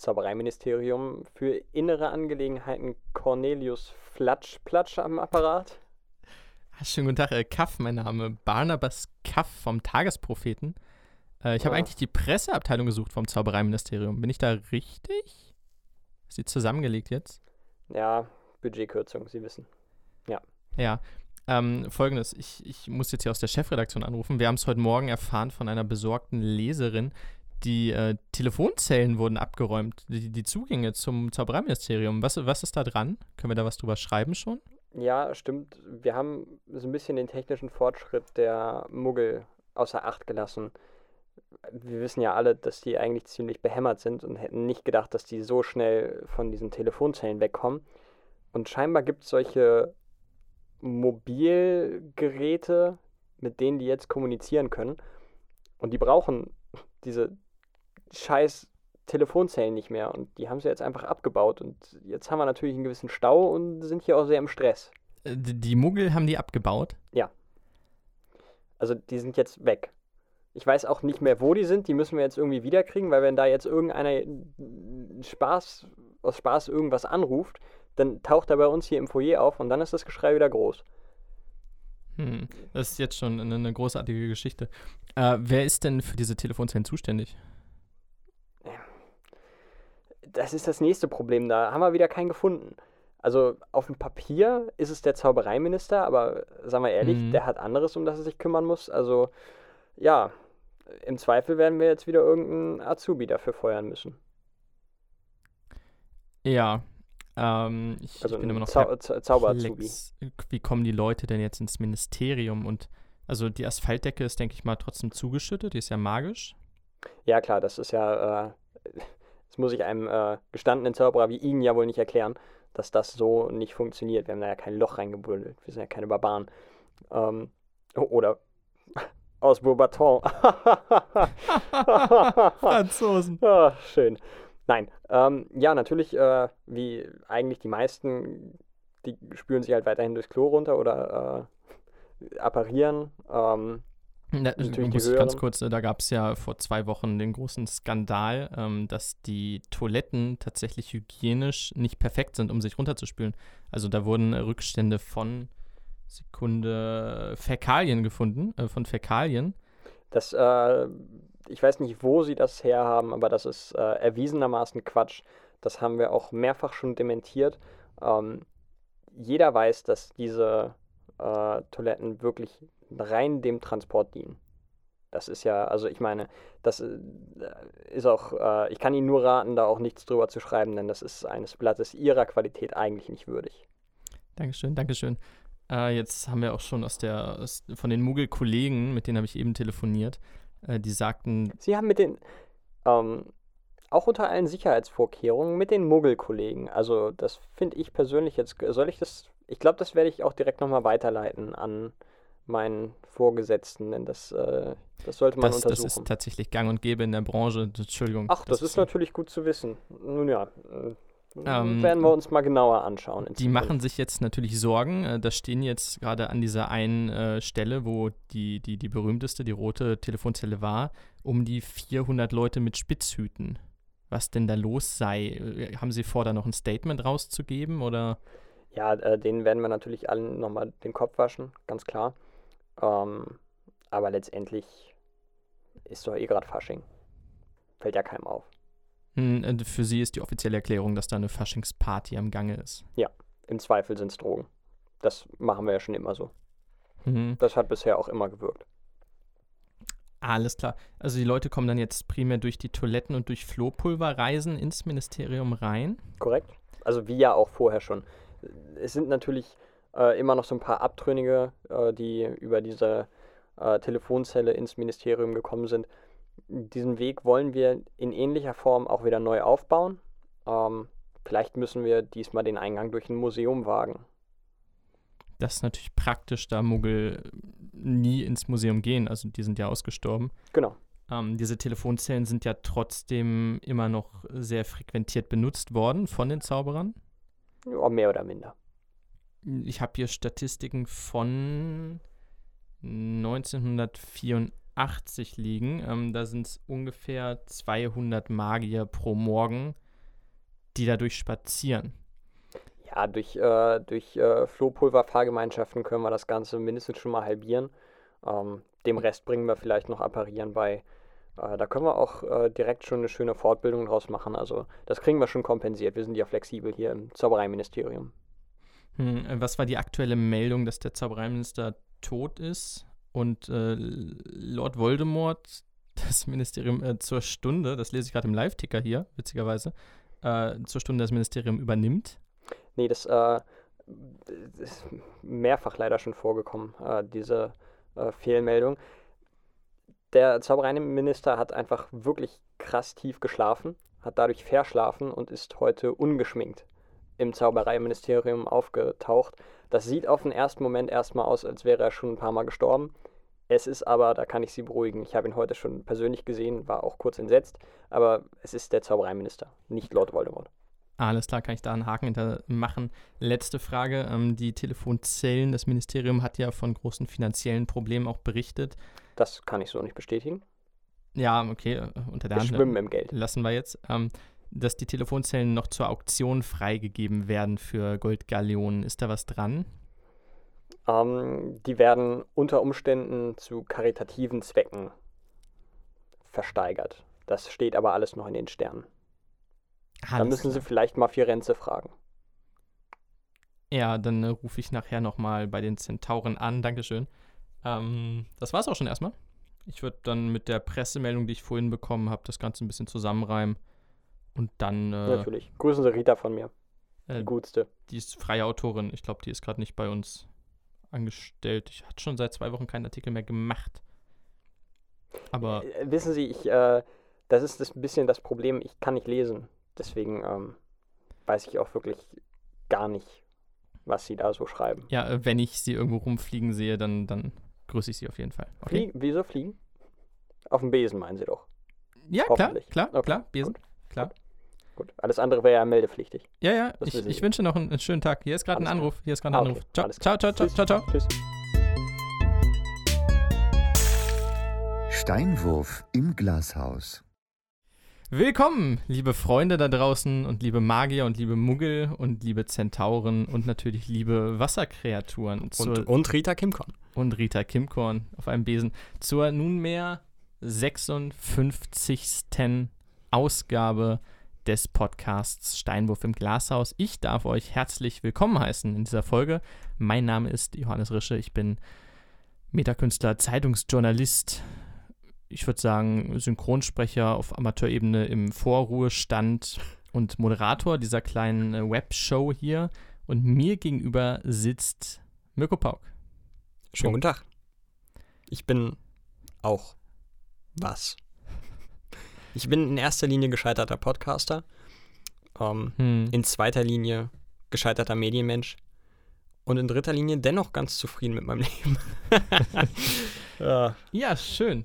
Zaubereiministerium für innere Angelegenheiten Cornelius Flatsch-Platsch am Apparat. Schönen guten Tag, äh, Kaff, mein Name. Barnabas Kaff vom Tagespropheten. Äh, ich habe Ah. eigentlich die Presseabteilung gesucht vom Zaubereiministerium. Bin ich da richtig? Ist die zusammengelegt jetzt? Ja, Budgetkürzung, Sie wissen. Ja. Ähm, Folgendes, ich, ich muss jetzt hier aus der Chefredaktion anrufen. Wir haben es heute Morgen erfahren von einer besorgten Leserin. Die äh, Telefonzellen wurden abgeräumt, die, die Zugänge zum Zaubereiministerium. Was, was ist da dran? Können wir da was drüber schreiben schon? Ja, stimmt. Wir haben so ein bisschen den technischen Fortschritt der Muggel außer Acht gelassen. Wir wissen ja alle, dass die eigentlich ziemlich behämmert sind und hätten nicht gedacht, dass die so schnell von diesen Telefonzellen wegkommen. Und scheinbar gibt es solche Mobilgeräte, mit denen die jetzt kommunizieren können. Und die brauchen diese scheiß Telefonzellen nicht mehr. Und die haben sie jetzt einfach abgebaut. Und jetzt haben wir natürlich einen gewissen Stau und sind hier auch sehr im Stress. Äh, die, Muggel haben die abgebaut. Also die sind jetzt weg. Ich weiß auch nicht mehr, wo die sind. Die müssen wir jetzt irgendwie wiederkriegen, weil wenn da jetzt irgendeiner Spaß, aus Spaß irgendwas anruft, dann taucht er bei uns hier im Foyer auf und dann ist das Geschrei wieder groß. Hm, das ist jetzt schon eine, eine großartige Geschichte. Äh, wer ist denn für diese Telefonzellen zuständig? Das ist das nächste Problem. Da haben wir wieder keinen gefunden. Also auf dem Papier ist es der Zaubereiminister, aber sagen wir ehrlich, Mhm. der hat anderes, um das er sich kümmern muss. Also ja, im Zweifel werden wir jetzt wieder irgendeinen Azubi dafür feuern müssen. Ja, ähm, ich, Also ich bin immer noch Zau Zau Zauber-Azubi. Wie kommen die Leute denn jetzt ins Ministerium? Und also die Asphaltdecke ist, denke ich mal, trotzdem zugeschüttet, die ist ja magisch. Ja, klar, das ist ja, äh, das muss ich einem äh, gestandenen Zauberer wie Ihnen ja wohl nicht erklären, dass das so nicht funktioniert. Wir haben da ja kein Loch reingebuddelt. Wir sind ja keine Barbaren. Ähm, o- oder aus Beaubaton. Franzosen. Ah, schön. Nein, ähm, ja, natürlich, äh, wie eigentlich die meisten, die spülen sich halt weiterhin durchs Klo runter oder äh, apparieren. Ähm, Die muss ich ganz kurz, äh, da gab es ja vor zwei Wochen den großen Skandal, ähm, dass die Toiletten tatsächlich hygienisch nicht perfekt sind, um sich runterzuspülen. Also da wurden Rückstände von Sekunde Fäkalien gefunden, äh, von Fäkalien. Das, äh, ich weiß nicht, wo sie das herhaben, aber das ist äh, erwiesenermaßen Quatsch. Das haben wir auch mehrfach schon dementiert. Ähm, jeder weiß, dass diese äh, Toiletten wirklich rein dem Transport dienen. Das ist ja, also ich meine, das äh, ist auch, äh, ich kann Ihnen nur raten, da auch nichts drüber zu schreiben, denn das ist eines Blattes Ihrer Qualität eigentlich nicht würdig. Dankeschön, Dankeschön. Äh, jetzt haben wir auch schon aus der, aus, von den Muggel-Kollegen, mit denen habe ich eben telefoniert, äh, die sagten, Sie haben mit den, ähm, auch unter allen Sicherheitsvorkehrungen, mit den Muggelkollegen, also das finde ich persönlich jetzt, soll ich das, ich glaube, das werde ich auch direkt nochmal weiterleiten an meinen Vorgesetzten, denn das, äh, das sollte man das, das untersuchen. ist tatsächlich gang und gäbe in der Branche. Entschuldigung. Ach, das, ist natürlich gut zu wissen. Nun ja, äh, Ähm, werden wir uns mal genauer anschauen. Die Zukunft. machen sich jetzt natürlich Sorgen. Äh, Das stehen jetzt gerade an dieser einen äh, Stelle, wo die, die, die berühmteste, die rote Telefonzelle war, um die 400 Leute mit Spitzhüten. Was denn da los sei? Äh, Haben sie vor, da noch ein Statement rauszugeben oder? Ja, äh, denen werden wir natürlich allen nochmal den Kopf waschen, ganz klar. Ähm, aber letztendlich ist doch eh gerade Fasching. Fällt ja keinem auf. Hm, äh, Für sie ist die offizielle Erklärung, dass da eine Faschingsparty am Gange ist. Im Zweifel sind es Drogen. Das machen wir ja schon immer so. Mhm. Das hat bisher auch immer gewirkt. Alles klar. Also die Leute kommen dann jetzt primär durch die Toiletten und durch Flohpulverreisen ins Ministerium rein. Korrekt? Also wie ja auch vorher schon. Es sind natürlich äh, immer noch so ein paar Abtrünnige, äh, die über diese äh, Telefonzelle ins Ministerium gekommen sind. Diesen Weg wollen wir in ähnlicher Form auch wieder neu aufbauen. Ähm, vielleicht müssen wir diesmal den Eingang durch ein Museum wagen. Das ist natürlich praktisch, da Muggel nie ins Museum gehen. Also die sind ja ausgestorben. Genau. Ähm, diese Telefonzellen sind ja trotzdem immer noch sehr frequentiert benutzt worden von den Zauberern. Ja, mehr oder minder. Ich habe hier Statistiken von 1984 80 liegen. Ähm, da sind es ungefähr 200 Magier pro Morgen, die dadurch spazieren. Ja, durch, äh, durch äh, Flohpulver-Fahrgemeinschaften können wir das Ganze mindestens schon mal halbieren. Ähm, dem Rest bringen wir vielleicht noch Apparieren bei. Äh, da können wir auch äh, direkt schon eine schöne Fortbildung draus machen. Also das kriegen wir schon kompensiert. Wir sind ja flexibel hier im Zaubereiministerium. Hm, äh, was war die aktuelle Meldung, dass der Zaubereiminister tot ist und äh, Lord Voldemort das Ministerium äh, zur Stunde, das lese ich gerade im Live-Ticker hier, witzigerweise, zur Stunde das Ministerium übernimmt? Nee, das äh, ist mehrfach leider schon vorgekommen, diese Fehlmeldung. Der Zaubereiminister hat einfach wirklich krass tief geschlafen, hat dadurch verschlafen und ist heute ungeschminkt im Zaubereiministerium aufgetaucht. Das sieht auf den ersten Moment erstmal aus, als wäre er schon ein paar Mal gestorben. Es ist aber, da kann ich Sie beruhigen, ich habe ihn heute schon persönlich gesehen, war auch kurz entsetzt, aber es ist der Zaubereiminister, nicht Lord Voldemort. Alles klar, kann ich da einen Haken hinter machen. Letzte Frage. Ähm, die Telefonzellen, das Ministerium hat ja von großen finanziellen Problemen auch berichtet. Das kann ich so nicht bestätigen. Ja, okay, äh, unter der Wir Hand. schwimmen im Geld. Lassen wir jetzt. Ähm, dass die Telefonzellen noch zur Auktion freigegeben werden für Goldgaleonen. Ist da was dran? Ähm, die werden unter Umständen zu karitativen Zwecken versteigert. Das steht aber alles noch in den Sternen. Alles müssen Sie vielleicht mal Firenze fragen. Ja, dann äh, rufe ich nachher nochmal bei den Zentauren an. Dankeschön. Ähm, das war's auch schon erstmal. Ich würde dann mit der Pressemeldung, die ich vorhin bekommen habe, das Ganze ein bisschen zusammenreimen. Und dann, äh, Natürlich. Grüßen Sie Rita von mir. äh, Die gutste. die ist freie Autorin. Ich glaube, die ist gerade nicht bei uns angestellt. Ich hatte schon seit zwei Wochen keinen Artikel mehr gemacht. Aber Äh, wissen Sie, ich, äh, das ist das ein bisschen das Problem, ich kann nicht lesen. Deswegen ähm, weiß ich auch wirklich gar nicht, was Sie da so schreiben. ja, äh, wenn ich sie irgendwo rumfliegen sehe, dann, dann grüße ich sie auf jeden Fall. Okay? Flie wieso fliegen? Auf dem Besen meinen Sie doch. Ja, klar, klar, Okay, klar, Besen, gut, klar. Gut. Alles andere wäre ja meldepflichtig. Ja, ja, Das ich, ich wünsche noch einen, einen schönen Tag. Hier ist gerade ein. Anruf, hier ist gerade ein Ah, Anruf. okay, Ciao, ciao, ciao, ciao, ciao, ciao. Tschüss. Steinwurf im Glashaus. Willkommen, liebe Freunde da draußen und liebe Magier und liebe Muggel und liebe Zentauren und natürlich liebe Wasserkreaturen zur, und Rita Kimcon. Und Rita Kimkorn auf einem Besen zur nunmehr 56. Ausgabe des Podcasts Steinwurf im Glashaus. Ich darf euch herzlich willkommen heißen in dieser Folge. Mein Name ist Johannes Rische. Ich bin Metakünstler, Zeitungsjournalist. Ich würde sagen, Synchronsprecher auf Amateurebene im Vorruhestand und Moderator dieser kleinen äh, Webshow hier. Und mir gegenüber sitzt Mirko Pauk. Schönen guten Tag. Ich bin auch was. Ich bin in erster Linie gescheiterter Podcaster, ähm, Hm. in zweiter Linie gescheiterter Medienmensch und in dritter Linie dennoch ganz zufrieden mit meinem Leben. ja, Ja, schön.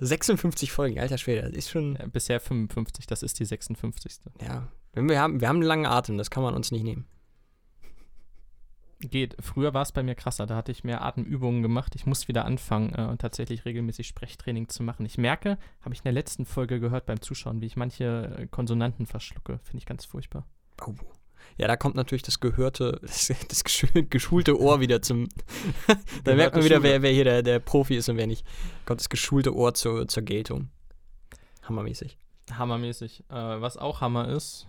56 Folgen, alter Schwede, das ist schon, Ja, bisher 55, das ist die 56. ja, wir haben, wir haben einen langen Atem, das kann man uns nicht nehmen. Geht. Früher war es bei mir krasser. Da hatte ich mehr Atemübungen gemacht. Ich muss wieder anfangen, äh, tatsächlich regelmäßig Sprechtraining zu machen. Ich merke, habe ich in der letzten Folge gehört beim Zuschauen, wie ich manche äh, Konsonanten verschlucke. Finde ich ganz furchtbar. Oh. Ja, da kommt natürlich das gehörte, das, das geschu- geschulte Ohr wieder zum. da merkt man wieder, wer, wer hier der, der Profi ist und wer nicht. Kommt das geschulte Ohr zur, zur Geltung. Hammermäßig. Hammermäßig. Äh, was auch Hammer ist,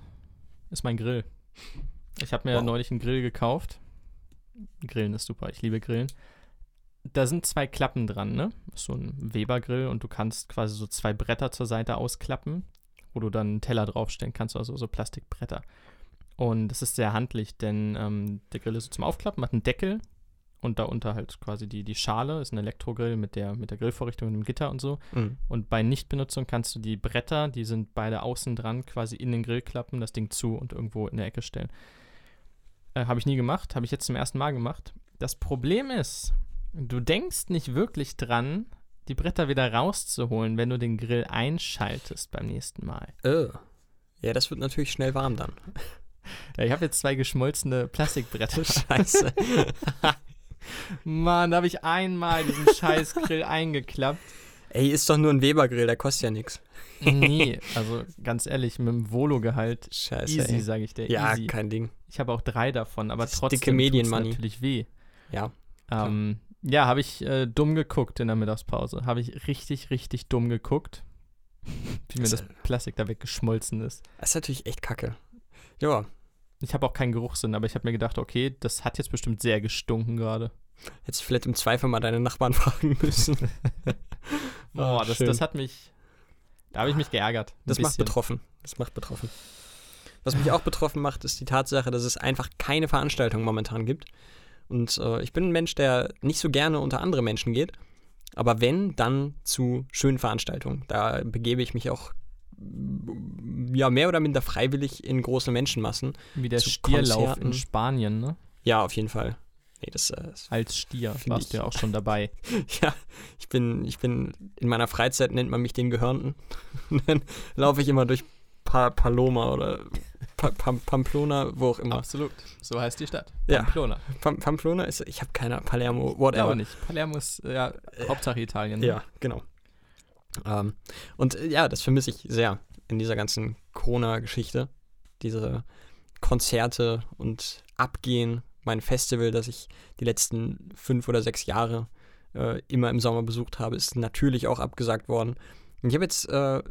ist mein Grill. Ich habe mir Wow. neulich einen Grill gekauft. Grillen ist super, ich liebe Grillen. Da sind zwei Klappen dran, ne? Ist so ein Weber-Grill und du kannst quasi so zwei Bretter zur Seite ausklappen, wo du dann einen Teller draufstellen kannst, also so Plastikbretter. Und das ist sehr handlich, denn ähm, der Grill ist so zum Aufklappen, hat einen Deckel und darunter halt quasi die, die Schale, ist ein Elektrogrill mit der, mit der Grillvorrichtung und dem Gitter und so. Mhm. Und bei Nichtbenutzung kannst du die Bretter, die sind beide außen dran, quasi in den Grill klappen, das Ding zu und irgendwo in der Ecke stellen. Äh, habe ich nie gemacht, habe ich jetzt zum ersten Mal gemacht. Das Problem ist, du denkst nicht wirklich dran, die Bretter wieder rauszuholen, wenn du den Grill einschaltest beim nächsten Mal. Äh. Ja, das wird natürlich schnell warm dann. Ja, ich habe jetzt zwei geschmolzene Plastikbretter. Scheiße. Mann, da habe ich einmal diesen scheiß Grill eingeklappt. Ey, ist doch nur ein Weber-Grill, der kostet ja nichts. nee, also ganz ehrlich, mit dem Volo-Gehalt Scheiße. easy, sage ich dir. Ja, easy. kein Ding. Ich habe auch drei davon, aber Das trotzdem dicke Medienmoney. natürlich weh. Ja. Ähm, ja, habe ich äh, dumm geguckt in der Mittagspause. Habe ich richtig, richtig dumm geguckt, wie mir Das- das Plastik da weggeschmolzen ist. Das ist natürlich echt kacke. Ja, Ich habe auch keinen Geruchssinn, aber ich habe mir gedacht, okay, das hat jetzt bestimmt sehr gestunken gerade. Hättest du vielleicht im Zweifel mal deine Nachbarn fragen müssen. Boah, Ah, das, das hat mich. Da habe ich mich geärgert. Das macht bisschen. betroffen. Das macht betroffen. Was mich auch betroffen macht, ist die Tatsache, dass es einfach keine Veranstaltung momentan gibt. Und äh, ich bin ein Mensch, der nicht so gerne unter andere Menschen geht. Aber wenn, dann zu schönen Veranstaltungen. Da begebe ich mich auch mm, ja, mehr oder minder freiwillig in große Menschenmassen. Wie der Stierlauf Konzerten. in Spanien, ne? Ja, auf jeden Fall. Nee, das, äh, das Als Stier warst ich- du ja auch schon dabei. Ja, ich bin, ich bin, in meiner Freizeit nennt man mich den Gehörnten. Und dann laufe ich immer durch pa Paloma oder pa Pam Pamplona, wo auch immer. Absolut. So heißt die Stadt. Ja. Pamplona. Pam Pamplona ist, ich habe keine Palermo, Ja, whatever. aber nicht. Palermo ist äh, ja Hauptsache Italien. Ne? Ja, genau. Ähm, und äh, ja, das vermisse ich sehr in dieser ganzen Corona-Geschichte. Diese Konzerte und Abgehen, mein Festival, das ich die letzten fünf oder sechs Jahre äh, immer im Sommer besucht habe, ist natürlich auch abgesagt worden. Und ich habe jetzt äh,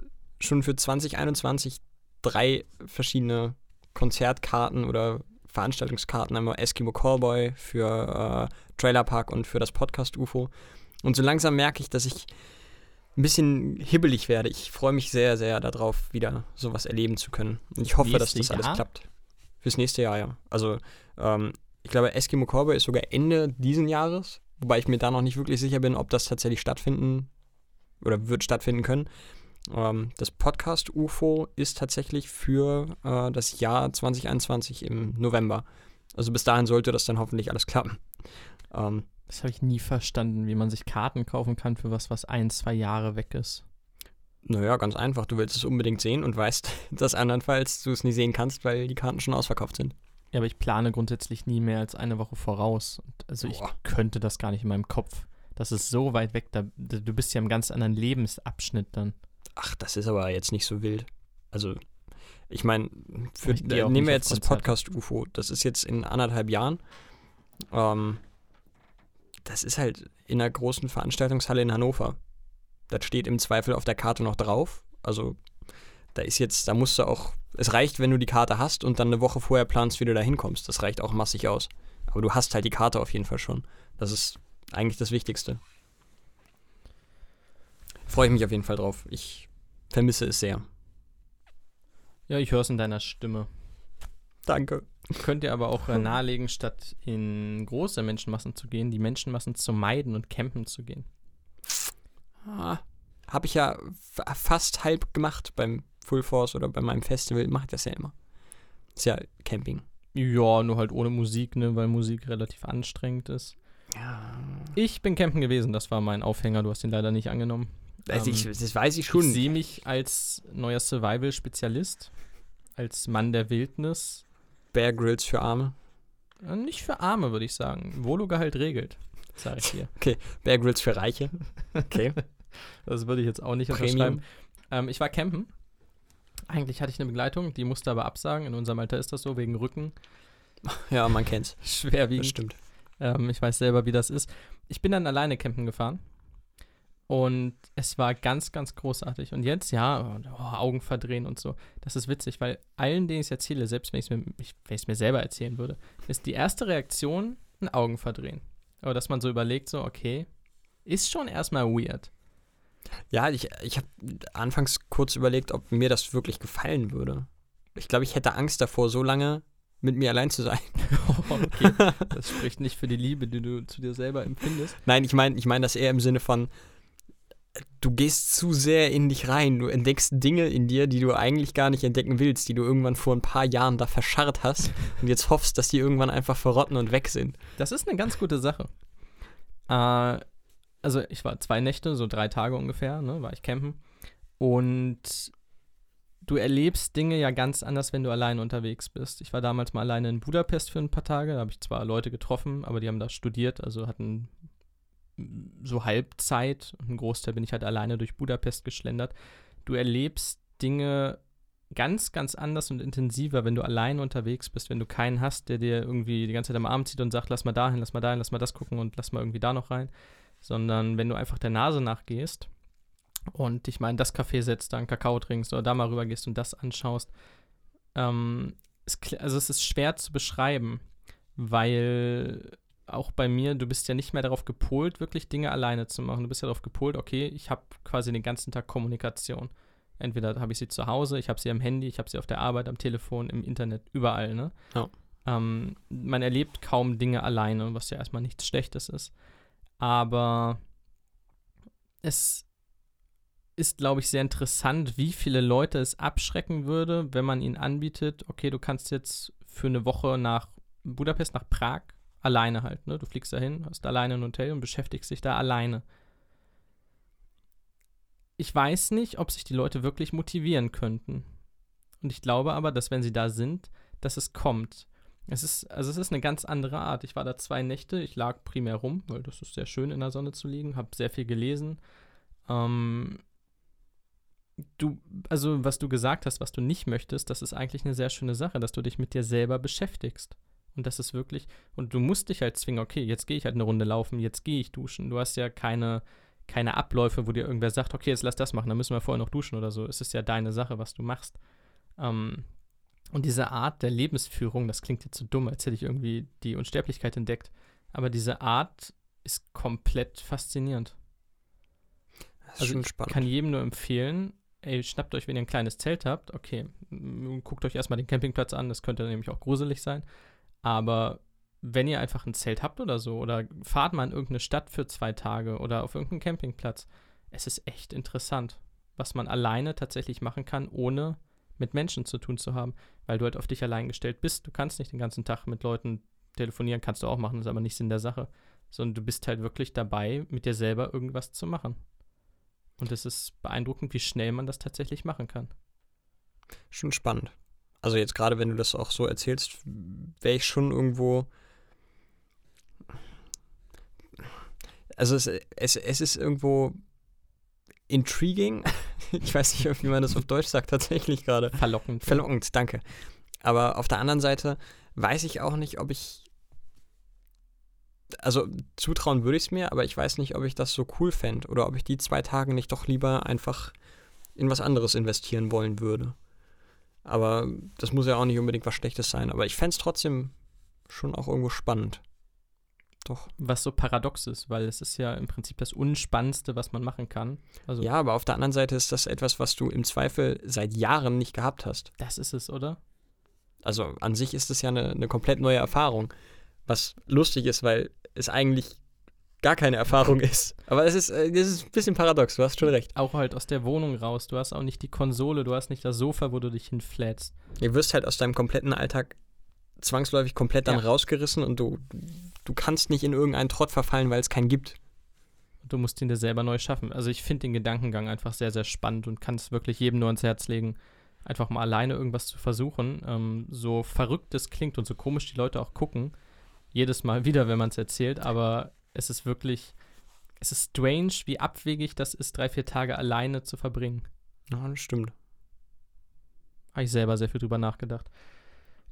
schon für 2021 drei verschiedene Konzertkarten oder Veranstaltungskarten, einmal Eskimo Callboy für äh, Trailer Park und für das Podcast UFO. Und so langsam merke ich, dass ich ein bisschen hibbelig werde. Ich freue mich sehr, sehr darauf, wieder sowas erleben zu können. Und ich hoffe, dass das alles Jahr? klappt. Fürs nächste Jahr, ja. Also, ähm, ich glaube, Eskimo Cowboy ist sogar Ende diesen Jahres, wobei ich mir da noch nicht wirklich sicher bin, ob das tatsächlich stattfinden oder wird stattfinden können. Ähm, das Podcast UFO ist tatsächlich für äh, das Jahr 2021 im November. Also bis dahin sollte das dann hoffentlich alles klappen. Ähm, Das habe ich nie verstanden, wie man sich Karten kaufen kann für was, was ein, zwei Jahre weg ist. Naja, ganz einfach. Du willst es unbedingt sehen und weißt, dass andernfalls du es nie sehen kannst, weil die Karten schon ausverkauft sind. Ja, aber ich plane grundsätzlich nie mehr als eine Woche voraus. Also ich Boah. könnte das gar nicht in meinem Kopf. Das ist so weit weg, da, du bist ja im ganz anderen Lebensabschnitt dann. Ach, das ist aber jetzt nicht so wild. Also, ich meine, Ich auch nehmen wir jetzt das. Podcast UFO. Das ist jetzt in anderthalb Jahren. Ähm, das ist halt in einer großen Veranstaltungshalle in Hannover. Das steht im Zweifel auf der Karte noch drauf. Also, da ist jetzt, da musst du auch, es reicht, wenn du die Karte hast und dann eine Woche vorher planst, wie du da hinkommst. Das reicht auch massig aus. Aber du hast halt die Karte auf jeden Fall schon. Das ist eigentlich das Wichtigste. Freue ich mich auf jeden Fall drauf. Ich vermisse es sehr. Ja, ich höre es in deiner Stimme. Danke. Könnt ihr aber auch äh, nahelegen, statt in große Menschenmassen zu gehen, die Menschenmassen zu meiden und campen zu gehen. Ah, Habe ich ja fast halb gemacht beim Full Force oder bei meinem Festival. Mache ich das ja immer. Ist ja Camping. Ja, nur halt ohne Musik, ne, weil Musik relativ anstrengend ist. Ja. Ich bin campen gewesen, das war mein Aufhänger, du hast ihn leider nicht angenommen. Also Ähm, ich, das weiß ich Ich schon. sehe mich als neuer Survival-Spezialist, als Mann der Wildnis. Bear Grills für Arme. Äh, Nicht für Arme, würde ich sagen. Volo-Gehalt regelt, sage ich dir. Bear Grills für Reiche. Okay. Das würde ich jetzt auch nicht Premium. unterschreiben. Ähm, ich war campen. Eigentlich hatte ich eine Begleitung, die musste aber absagen. In unserem Alter ist das so, wegen Rücken. Ja, man kennt's. Das Schwerwiegend. stimmt. Ähm, ich weiß selber, wie das ist. Ich bin dann alleine campen gefahren. Und es war ganz, ganz großartig. Und jetzt, ja, oh, Augen verdrehen und so. Das ist witzig, weil allen, denen ich es erzähle, selbst wenn ich es mir, ich, wenn mir selber erzählen würde, ist die erste Reaktion ein Augen verdrehen. Aber dass man so überlegt, so, okay, ist schon erstmal weird. Ja, ich, ich habe anfangs kurz überlegt, ob mir das wirklich gefallen würde. Ich glaube, ich hätte Angst davor, so lange mit mir allein zu sein. okay, das spricht nicht für die Liebe, die du zu dir selber empfindest. Nein, ich meine ich mein das eher im Sinne von, du gehst zu sehr in dich rein. Du entdeckst Dinge in dir, die du eigentlich gar nicht entdecken willst, die du irgendwann vor ein paar Jahren da verscharrt hast und jetzt hoffst, dass die irgendwann einfach verrotten und weg sind. Das ist eine ganz gute Sache. Äh, also ich war zwei Nächte, so drei Tage ungefähr, ne, war ich campen. Und du erlebst Dinge ja ganz anders, wenn du allein unterwegs bist. Ich war damals mal alleine in Budapest für ein paar Tage. Da habe ich zwar Leute getroffen, aber die haben da studiert, also hatten so Halbzeit. Ein Großteil bin ich halt alleine durch Budapest geschlendert. Du erlebst Dinge ganz, ganz anders und intensiver, wenn du alleine unterwegs bist, wenn du keinen hast, der dir irgendwie die ganze Zeit am Arm zieht und sagt, lass mal dahin, lass mal dahin, lass mal das gucken und lass mal irgendwie da noch rein, sondern wenn du einfach der Nase nachgehst und dich mal in das Café setzt, da einen Kakao trinkst oder da mal rüber gehst und das anschaust, ähm, es, also es ist schwer zu beschreiben, weil auch bei mir, du bist ja nicht mehr darauf gepolt, wirklich Dinge alleine zu machen. Du bist ja darauf gepolt, okay, ich habe quasi den ganzen Tag Kommunikation. Entweder habe ich sie zu Hause, ich habe sie am Handy, ich habe sie auf der Arbeit, am Telefon, im Internet, überall, ne? Ja. Ähm, man erlebt kaum Dinge alleine, was ja erstmal nichts Schlechtes ist. Aber es ist, glaube ich, sehr interessant, wie viele Leute es abschrecken würde, wenn man ihnen anbietet, okay, du kannst jetzt für eine Woche nach Budapest, nach Prag, alleine halt, ne? Du fliegst dahin, hast alleine ein Hotel und beschäftigst dich da alleine ich weiß nicht, ob sich die Leute wirklich motivieren könnten. Und ich glaube aber, dass wenn sie da sind, dass es kommt. Es ist, also es ist eine ganz andere Art. Ich war da zwei Nächte, ich lag primär rum, weil das ist sehr schön in der Sonne zu liegen, habe sehr viel gelesen. Ähm, du, also was du gesagt hast, was du nicht möchtest, das ist eigentlich eine sehr schöne Sache, dass du dich mit dir selber beschäftigst. Und das ist wirklich, und du musst dich halt zwingen, okay, jetzt gehe ich halt eine Runde laufen, jetzt gehe ich duschen. Du hast ja keine, keine Abläufe, wo dir irgendwer sagt, okay, jetzt lass das machen, dann müssen wir vorher noch duschen oder so. Es ist ja deine Sache, was du machst. Ähm, und diese Art der Lebensführung, das klingt jetzt so dumm, als hätte ich irgendwie die Unsterblichkeit entdeckt, aber diese Art ist komplett faszinierend. Das ist also schon spannend. Ich kann jedem nur empfehlen, ey, schnappt euch, wenn ihr ein kleines Zelt habt, okay, guckt euch erstmal den Campingplatz an, das könnte nämlich auch gruselig sein, aber wenn ihr einfach ein Zelt habt oder so, oder fahrt mal in irgendeine Stadt für zwei Tage oder auf irgendeinen Campingplatz, es ist echt interessant, was man alleine tatsächlich machen kann, ohne mit Menschen zu tun zu haben, weil du halt auf dich allein gestellt bist. Du kannst nicht den ganzen Tag mit Leuten telefonieren, kannst du auch machen, ist aber nicht Sinn der Sache, sondern du bist halt wirklich dabei, mit dir selber irgendwas zu machen. Und es ist beeindruckend, wie schnell man das tatsächlich machen kann. Schon spannend. Also jetzt gerade, wenn du das auch so erzählst, wäre ich schon irgendwo also es, es, es ist irgendwo intriguing. ich weiß nicht, wie man das auf Deutsch sagt, tatsächlich gerade. Verlockend. Verlockend, danke. Aber auf der anderen Seite weiß ich auch nicht, ob ich. Also zutrauen würde ich es mir, aber ich weiß nicht, ob ich das so cool fände oder ob ich die zwei Tage nicht doch lieber einfach in was anderes investieren wollen würde. Aber das muss ja auch nicht unbedingt was Schlechtes sein. Aber ich fände es trotzdem schon auch irgendwo spannend. Doch. Was so paradox ist, weil es ist ja im Prinzip das Unspannendste, was man machen kann. Also ja, aber auf der anderen Seite ist das etwas, was du im Zweifel seit Jahren nicht gehabt hast. Das ist es, oder? Also an sich ist es ja eine, eine komplett neue Erfahrung. Was lustig ist, weil es eigentlich gar keine Erfahrung ist. Aber es ist, äh, es ist ein bisschen paradox, du hast schon recht. Auch halt aus der Wohnung raus. Du hast auch nicht die Konsole, du hast nicht das Sofa, wo du dich hinflätst. Du wirst halt aus deinem kompletten Alltag zwangsläufig komplett dann ja. rausgerissen und du, du kannst nicht in irgendeinen Trott verfallen, weil es keinen gibt. Du musst ihn dir selber neu schaffen. Also ich finde den Gedankengang einfach sehr, sehr spannend und kann es wirklich jedem nur ans Herz legen, einfach mal alleine irgendwas zu versuchen. Ähm, so verrückt es klingt und so komisch die Leute auch gucken, jedes Mal wieder, wenn man es erzählt, aber es ist wirklich, es ist strange, wie abwegig das ist, drei, vier Tage alleine zu verbringen. Ja, das stimmt. Habe ich selber sehr viel drüber nachgedacht.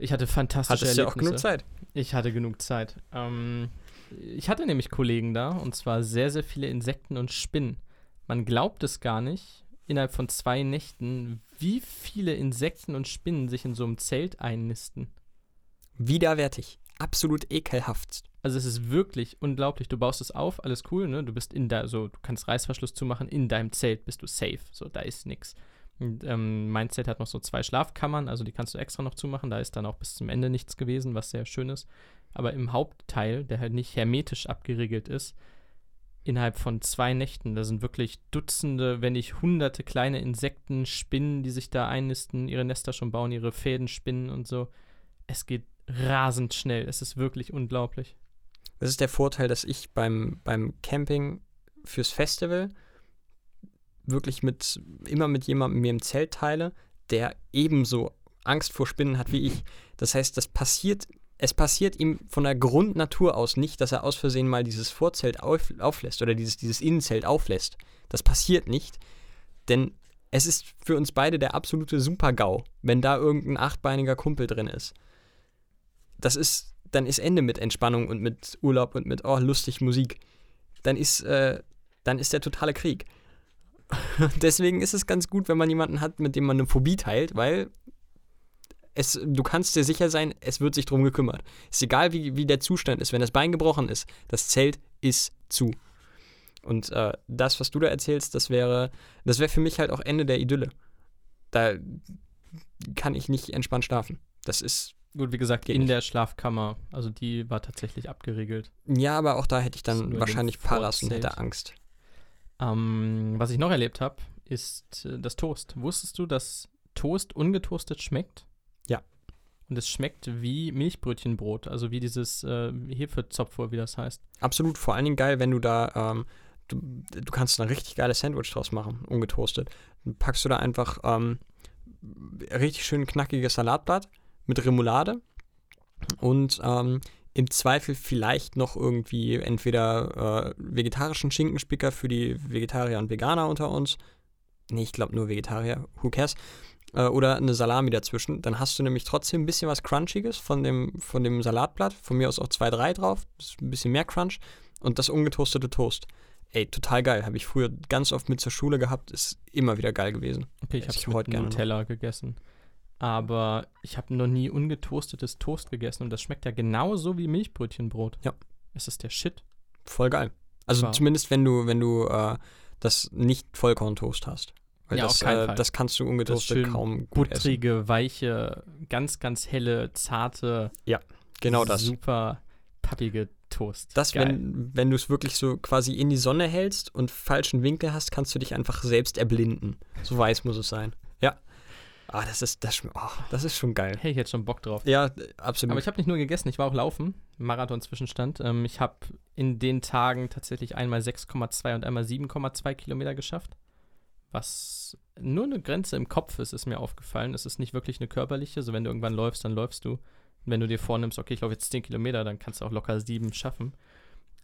Ich hatte fantastische Hattest Erlebnisse. du auch genug Zeit? Ich hatte genug Zeit. Ähm, ich hatte nämlich Kollegen da und zwar sehr, sehr viele Insekten und Spinnen. Man glaubt es gar nicht, innerhalb von zwei Nächten, wie viele Insekten und Spinnen sich in so einem Zelt einnisten. Widerwärtig. Absolut ekelhaft. Also es ist wirklich unglaublich. Du baust es auf, alles cool, ne? Du bist in da, so, du kannst Reißverschluss zumachen, in deinem Zelt bist du safe. So, da ist nichts. Ähm, mein Zelt hat noch so zwei Schlafkammern, also die kannst du extra noch zumachen. Da ist dann auch bis zum Ende nichts gewesen, was sehr schön ist. Aber im Hauptteil, der halt nicht hermetisch abgeriegelt ist, innerhalb von zwei Nächten, da sind wirklich Dutzende, wenn nicht hunderte kleine Insekten, Spinnen, die sich da einnisten, ihre Nester schon bauen, ihre Fäden spinnen und so. Es geht rasend schnell. Es ist wirklich unglaublich. Das ist der Vorteil, dass ich beim, beim Camping fürs Festival wirklich mit, immer mit jemandem mir im Zelt teile, der ebenso Angst vor Spinnen hat wie ich. Das heißt, das passiert es passiert ihm von der Grundnatur aus nicht, dass er aus Versehen mal dieses Vorzelt auf, auflässt oder dieses, dieses Innenzelt auflässt. Das passiert nicht, denn es ist für uns beide der absolute Super-GAU, wenn da irgendein achtbeiniger Kumpel drin ist. Das ist, dann ist Ende mit Entspannung und mit Urlaub und mit, oh, lustig Musik. Dann ist, äh, dann ist der totale Krieg. Deswegen ist es ganz gut, wenn man jemanden hat, mit dem man eine Phobie teilt, weil es, du kannst dir sicher sein, es wird sich drum gekümmert. Ist egal, wie, wie der Zustand ist. Wenn das Bein gebrochen ist, das Zelt ist zu. Und äh, das, was du da erzählst, das wäre, das wäre für mich halt auch Ende der Idylle. Da kann ich nicht entspannt schlafen. Das ist. Gut, wie gesagt, in nicht. der Schlafkammer. Also die war tatsächlich abgeriegelt. Ja, aber auch da hätte ich dann wahrscheinlich Paras und hätte Angst. Ähm, was ich noch erlebt habe, ist äh, das Toast. Wusstest du, dass Toast ungetoastet schmeckt? Ja. Und es schmeckt wie Milchbrötchenbrot, also wie dieses äh, Hefezopfer, wie das heißt. Absolut, vor allen Dingen geil, wenn du da, ähm, du, du kannst ein richtig geiles Sandwich draus machen, ungetoastet. Dann packst du da einfach ähm, richtig schön knackiges Salatblatt mit Remoulade und ähm, im Zweifel vielleicht noch irgendwie entweder äh, vegetarischen Schinkenspicker für die Vegetarier und Veganer unter uns. Nee, ich glaube nur Vegetarier, who cares? Äh, oder eine Salami dazwischen. Dann hast du nämlich trotzdem ein bisschen was Crunchiges von dem, von dem Salatblatt. Von mir aus auch zwei, drei drauf. Das ist ein bisschen mehr Crunch. Und das ungetoastete Toast. Ey, total geil. Habe ich früher ganz oft mit zur Schule gehabt. Ist immer wieder geil gewesen. Okay, ich habe heute gerne noch. Nutella gegessen. Aber ich habe noch nie ungetoastetes Toast gegessen und das schmeckt ja genauso wie Milchbrötchenbrot. Ja. Es ist der Shit. Voll geil. Also Wow. zumindest wenn du, wenn du äh, das nicht Vollkorntoast hast. Weil Ja, auf das, keinen äh, Fall. das kannst du ungetoastet kaum gut essen. Buttrige, weiche, ganz, ganz helle, zarte, Genau das. super pappige Toast. Das, Geil. wenn, wenn du es wirklich so quasi in die Sonne hältst und falschen Winkel hast, kannst du dich einfach selbst erblinden. So weiß muss es sein. Ja. Ah, das ist, das, oh, das ist schon geil. Hey, ich hätte schon Bock drauf. Ja, absolut. Aber ich habe nicht nur gegessen, ich war auch laufen, Marathon-Zwischenstand. Ähm, ich habe in den Tagen tatsächlich einmal 6,2 und einmal 7,2 Kilometer geschafft. Was nur eine Grenze im Kopf ist, ist mir aufgefallen. Es ist nicht wirklich eine körperliche. So, wenn du irgendwann läufst, dann läufst du. Wenn du dir vornimmst, okay, ich laufe jetzt 10 Kilometer, dann kannst du auch locker 7 schaffen.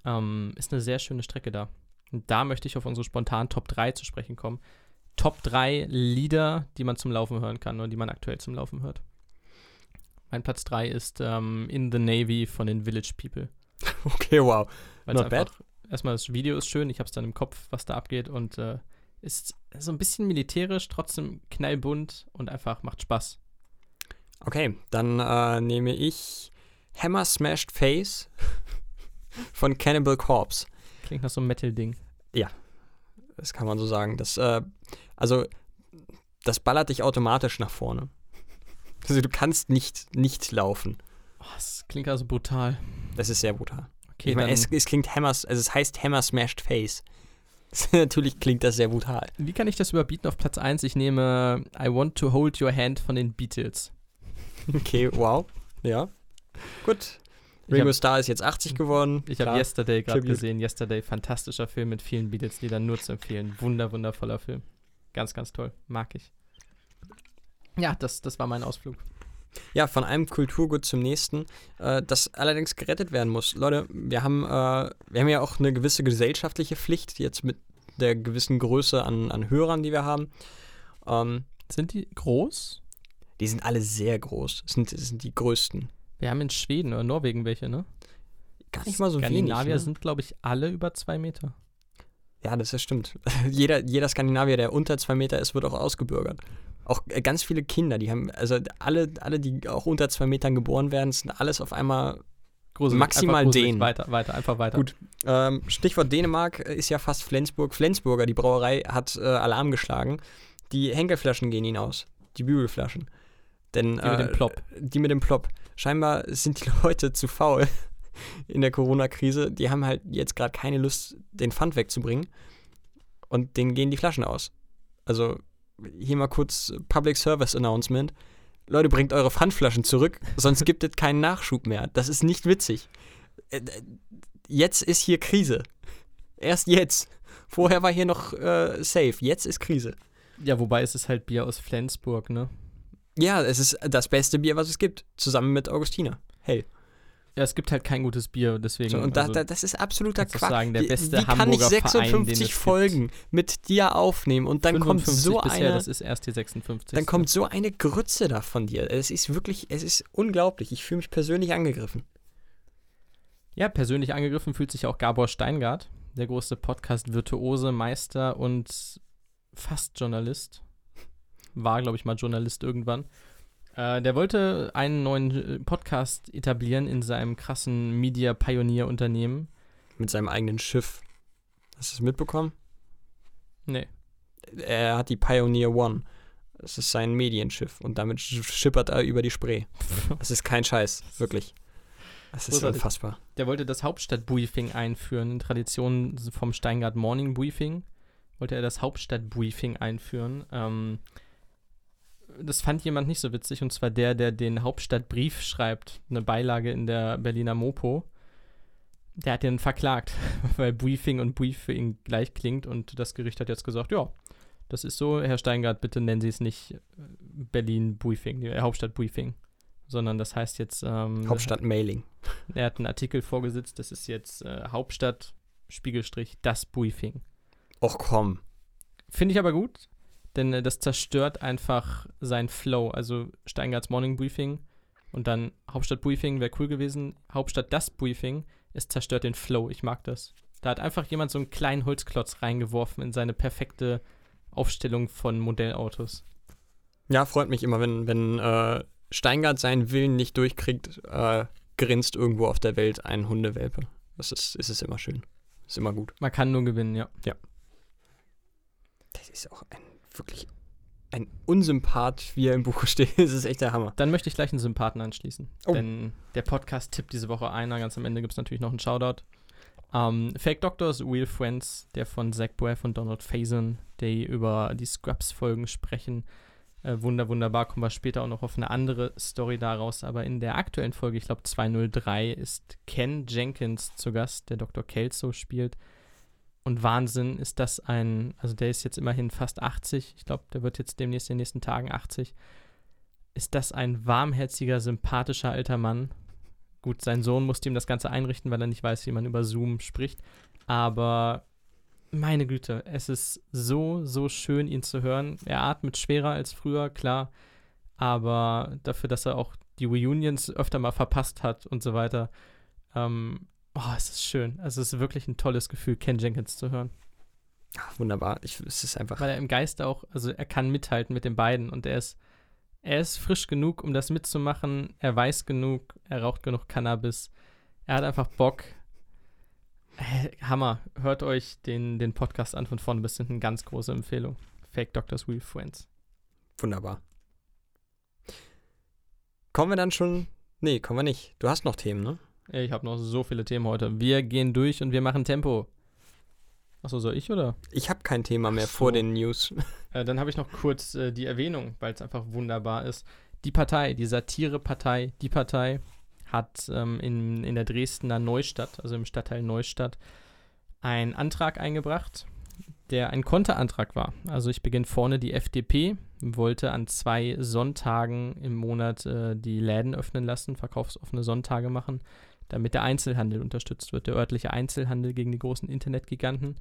Ähm, ist eine sehr schöne Strecke da. Und da möchte ich auf unsere spontanen Top 3 zu sprechen kommen. Top 3 Lieder, die man zum Laufen hören kann oder die man aktuell zum Laufen hört. Mein Platz 3 ist ähm, In the Navy von den Village People. okay, wow. Weil's Not bad. erstmal das Video ist schön, ich habe es dann im Kopf, was da abgeht und äh, ist so ein bisschen militärisch, trotzdem knallbunt und einfach macht Spaß. Okay, dann äh, nehme ich Hammer Smashed Face von Cannibal Corpse. Klingt nach so einem Metal-Ding. Das kann man so sagen. Das, äh, also, das ballert dich automatisch nach vorne. Also, du kannst nicht nicht laufen. Oh, das klingt also brutal. Das ist sehr brutal. Okay, ich meine, es, es klingt Hammer, also es heißt Hammer Smashed Face. Natürlich klingt das sehr brutal. wie kann ich das überbieten auf Platz 1? Ich nehme I Want to Hold Your Hand von den Beatles. Okay, wow. Ja. Gut. Ringo Starr ist jetzt 80 geworden. Ich habe. Yesterday gerade gesehen. Yesterday, fantastischer Film mit vielen Beatles-Liedern, nur zu empfehlen. Wunder, wundervoller Film. Ganz, ganz toll. Mag ich. Ja, das, das war mein Ausflug. Ja, von einem Kulturgut zum nächsten, äh, das allerdings gerettet werden muss. Leute, wir haben, äh, wir haben ja auch eine gewisse gesellschaftliche Pflicht, jetzt mit der gewissen Größe an, an Hörern, die wir haben. Ähm, Sind die groß? die sind alle sehr groß. Das sind, das sind die größten. Wir haben in Schweden oder Norwegen welche, ne? Gar nicht mal so wenig. Skandinavier Ne? sind, glaube ich, alle über zwei Meter. Ja, das ist stimmt. jeder, jeder Skandinavier, der unter zwei Meter ist, wird auch ausgebürgert. Auch äh, ganz viele Kinder, die haben, also alle, alle, die auch unter zwei Metern geboren werden, sind alles auf einmal Gruselig, Maximal gruselig. Dänen. Weiter, weiter, einfach weiter. Gut. Ähm, Stichwort Dänemark äh, ist ja fast Flensburg. Flensburger, die Brauerei, hat äh, Alarm geschlagen. Die Henkelflaschen gehen ihnen aus. Die Bügelflaschen. Denn, Die mit dem äh, Plop. Die mit dem Plop. Scheinbar sind die Leute zu faul in der Corona-Krise. Die haben halt jetzt gerade keine Lust, den Pfand wegzubringen. Und denen gehen die Flaschen aus. Also hier mal kurz Public Service Announcement. Leute, bringt eure Pfandflaschen zurück, sonst gibt es keinen Nachschub mehr. Das ist nicht witzig. Äh, Jetzt ist hier Krise. Erst jetzt. Vorher war hier noch äh, safe. Jetzt ist Krise. Ja, wobei es ist halt Bier aus Flensburg, ne? Ja, es ist das beste Bier, was es gibt. Zusammen mit Augustiner. Hell. Ja, es gibt halt kein gutes Bier, deswegen. So, und da, also, da, das ist absoluter Quatsch. sagen, der Wie- beste wie kann ich Hamburger Verein, den 56 es Folgen mit dir aufnehmen und dann kommt 55 so bisher, eine, das ist erst die 56. dann kommt so eine Grütze da von dir. Es ist wirklich, es ist unglaublich. Ich fühle mich persönlich angegriffen. Ja, persönlich angegriffen fühlt sich auch Gabor Steingart, der große Podcast-Virtuose, Meister und fast Journalist. War, glaube ich, mal Journalist irgendwann. Äh, der wollte einen neuen äh, Podcast etablieren in seinem krassen Media-Pioneer-Unternehmen. Mit seinem eigenen Schiff. Hast du es mitbekommen? Nee. Er hat die Pioneer One. Das ist sein Medienschiff und damit sch- schippert er über die Spree. Das ist kein Scheiß, wirklich. Das ist Großartig. unfassbar. Der wollte das Hauptstadtbriefing einführen. In Tradition vom Steingart Morning Briefing wollte er das Hauptstadtbriefing einführen. Ähm, das fand jemand nicht so witzig, und zwar der, der den Hauptstadtbrief schreibt, eine Beilage in der Berliner Mopo. Der hat den verklagt, weil Briefing und Brief für ihn gleich klingt und das Gericht hat jetzt gesagt, ja, das ist so, Herr Steingart, bitte nennen Sie es nicht äh, Berlin Briefing, äh, Hauptstadt Briefing, sondern das heißt jetzt ähm, Hauptstadt Mailing. er hat einen Artikel vorgesetzt, das ist jetzt äh, Hauptstadt, Spiegelstrich, das Briefing. Och komm. Finde ich aber gut, denn äh, das zerstört einfach seinen Flow. Also Steingarts Morning Briefing und dann Hauptstadt Briefing wäre cool gewesen. Hauptstadt das Briefing, es zerstört den Flow. Ich mag das. Da hat einfach jemand so einen kleinen Holzklotz reingeworfen in seine perfekte Aufstellung von Modellautos. Ja, freut mich immer, wenn, wenn äh, Steingart seinen Willen nicht durchkriegt, äh, grinst irgendwo auf der Welt ein Hundewelpe. Das ist, ist es immer schön. Ist immer gut. Man kann nur gewinnen, ja. Das ist auch ein wirklich ein Unsympath, wie er im Buch steht. Das ist echt der Hammer. Dann möchte ich gleich einen Sympathen anschließen. Oh. Denn der Podcast tippt diese Woche einer. Ganz am Ende gibt es natürlich noch einen Shoutout. Ähm, Fake Doctors, Real Friends, der von Zach Braff und Donald Faison, die über die Scrubs-Folgen sprechen. Äh, wunder, wunderbar. Kommen wir später auch noch auf eine andere Story daraus. Aber in der aktuellen Folge, ich glaube 203, ist Ken Jenkins zu Gast, der Dr. Kelso spielt. Und Wahnsinn ist das ein, also der ist jetzt immerhin fast 80. Ich glaube, der wird jetzt demnächst in den nächsten Tagen 80 ist das ein warmherziger, sympathischer alter Mann. Gut, sein Sohn musste ihm das Ganze einrichten, weil er nicht weiß, wie man über Zoom spricht. Aber meine Güte, es ist so, so schön, ihn zu hören. Er atmet schwerer als früher, klar. Aber dafür, dass er auch die Reunions öfter mal verpasst hat und so weiter. Ähm, oh, es ist schön. Also es ist wirklich ein tolles Gefühl, Ken Jenkins zu hören. Ach, wunderbar. Ich, es ist einfach. Weil er im Geiste auch, also er kann mithalten mit den beiden und er ist, er ist frisch genug, um das mitzumachen. Er weiß genug, er raucht genug Cannabis. Er hat einfach Bock. Äh, Hammer. Hört euch den, den Podcast an von vorne bis hinten. Eine ganz große Empfehlung. Fake Doctors Real Friends. Wunderbar. Kommen wir dann schon. Nee, kommen wir nicht. Du hast noch Themen, ne? Ich habe noch so viele Themen heute. Wir gehen durch und wir machen Tempo. Achso, soll ich oder? Ich habe kein Thema mehr so. vor den News. Äh, dann habe ich noch kurz äh, die Erwähnung, weil es einfach wunderbar ist. Die Partei, die Satirepartei, die Partei hat ähm, in, in der Dresdner Neustadt, also im Stadtteil Neustadt, einen Antrag eingebracht, der ein Konterantrag war. Also ich beginne vorne, die FDP wollte an zwei Sonntagen im Monat äh, die Läden öffnen lassen, verkaufsoffene Sonntage machen, damit der Einzelhandel unterstützt wird, der örtliche Einzelhandel gegen die großen Internetgiganten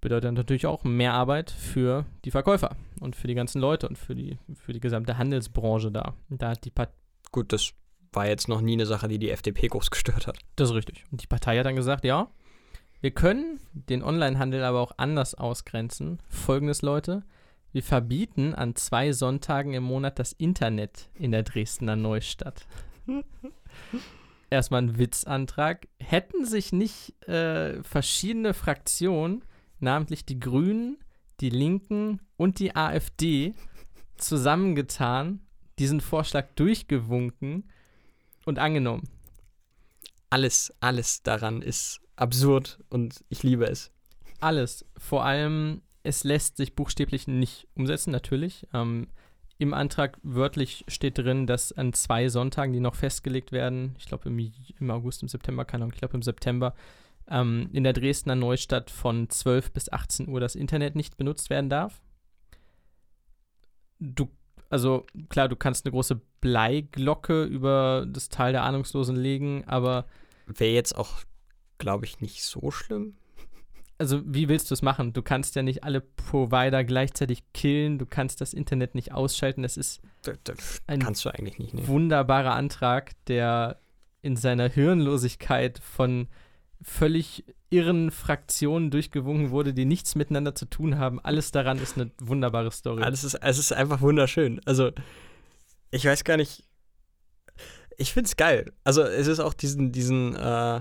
bedeutet natürlich auch mehr Arbeit für die Verkäufer und für die ganzen Leute und für die, für die gesamte Handelsbranche da. Und da hat die Partei, Gut, das war jetzt noch nie eine Sache, die die FDP groß gestört hat. das ist richtig. Und die Partei hat dann gesagt, ja, wir können den Onlinehandel aber auch anders ausgrenzen. Folgendes, Leute, wir verbieten an zwei Sonntagen im Monat das Internet in der Dresdner Neustadt. Erstmal ein Witzantrag. Hätten sich nicht äh, verschiedene Fraktionen namentlich die Grünen, die Linken und die AfD zusammengetan, diesen Vorschlag durchgewunken und angenommen. Alles, alles daran ist absurd und ich liebe es. Alles. Vor allem, es lässt sich buchstäblich nicht umsetzen, natürlich. Ähm, Im Antrag wörtlich steht drin, dass an zwei Sonntagen, die noch festgelegt werden, ich glaube im, im August, im September, keine Ahnung, ich glaube im September, ähm, in der Dresdner Neustadt von 12 bis 18 Uhr das Internet nicht benutzt werden darf. Du, Also klar, du kannst eine große Bleiglocke über das Tal der Ahnungslosen legen, aber Wäre jetzt auch, glaube ich, nicht so schlimm. Also wie willst du es machen? Du kannst ja nicht alle Provider gleichzeitig killen, du kannst das Internet nicht ausschalten. Es ist ein kannst du eigentlich nicht nehmen. wunderbarer Antrag, der in seiner Hirnlosigkeit von völlig irren Fraktionen durchgewunken wurde, die nichts miteinander zu tun haben. Alles daran ist eine wunderbare Story. Alles ist, es ist einfach wunderschön. Also, ich weiß gar nicht. Ich finde es geil. Also, es ist auch diesen, diesen, äh,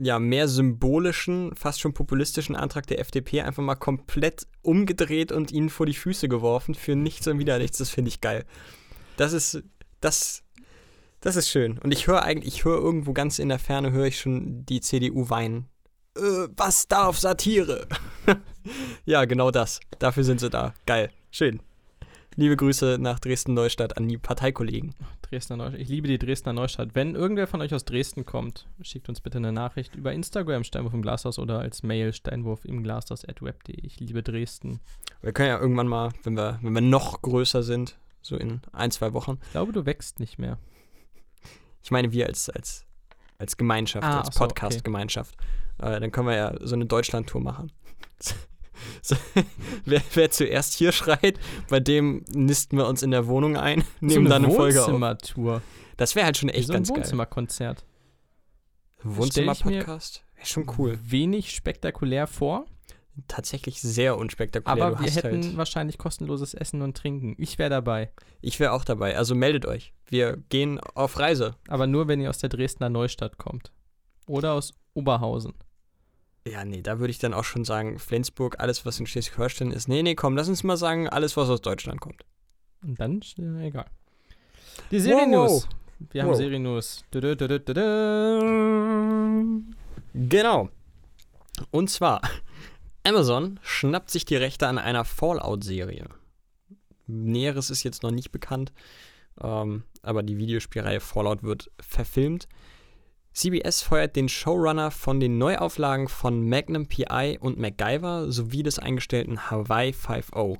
ja, mehr symbolischen, fast schon populistischen Antrag der FDP einfach mal komplett umgedreht und ihnen vor die Füße geworfen für nichts und wieder nichts. Das finde ich geil. Das ist, das, das ist schön. Und ich höre eigentlich, ich höre irgendwo ganz in der Ferne, höre ich schon die CDU weinen. Äh, was darf Satire? ja, genau das. Dafür sind sie da. Geil. Schön. Liebe Grüße nach Dresden-Neustadt an die Parteikollegen. Dresdner Neustadt. Ich liebe die Dresdner Neustadt. Wenn irgendwer von euch aus Dresden kommt, schickt uns bitte eine Nachricht über Instagram Steinwurf im Glashaus oder als Mail Steinwurf im Glashaus.web.de. Ich liebe Dresden. Wir können ja irgendwann mal, wenn wir, wenn wir noch größer sind, so in ein, zwei Wochen. Ich glaube, du wächst nicht mehr. Ich meine, wir als, als, als Gemeinschaft, Ah, als so, okay. Podcast-Gemeinschaft. Äh, dann können wir ja so eine Deutschland-Tour machen. wer, wer zuerst hier schreit, bei dem nisten wir uns in der Wohnung ein, nehmen so dann eine Folge auf. Wohnzimmertour. Das wäre halt schon echt so ein ganz geil. Wohnzimmerkonzert. Wohnzimmer-Podcast? Wäre schon cool. Wenig spektakulär vor, Tatsächlich sehr unspektakulär. aber Du wir hätten halt wahrscheinlich kostenloses Essen und Trinken. Ich wäre dabei. Ich wäre auch dabei. Also meldet euch. Wir gehen auf Reise. Aber nur, wenn ihr aus der Dresdner Neustadt kommt. Oder aus Oberhausen. Ja, nee, da würde ich dann auch schon sagen, Flensburg, alles, was in Schleswig-Holstein ist. Nee, nee, komm, lass uns mal sagen, alles, was aus Deutschland kommt. Und dann, äh, egal. Die Serien-News. Wir haben Wow. Serien-News. Du, du, du, du. Genau. Und zwar, Amazon schnappt sich die Rechte an einer Fallout-Serie. Näheres ist jetzt noch nicht bekannt, ähm, aber die Videospielreihe Fallout wird verfilmt. CBS feuert den Showrunner von den Neuauflagen von Magnum PI und MacGyver sowie des eingestellten Hawaii 5.0.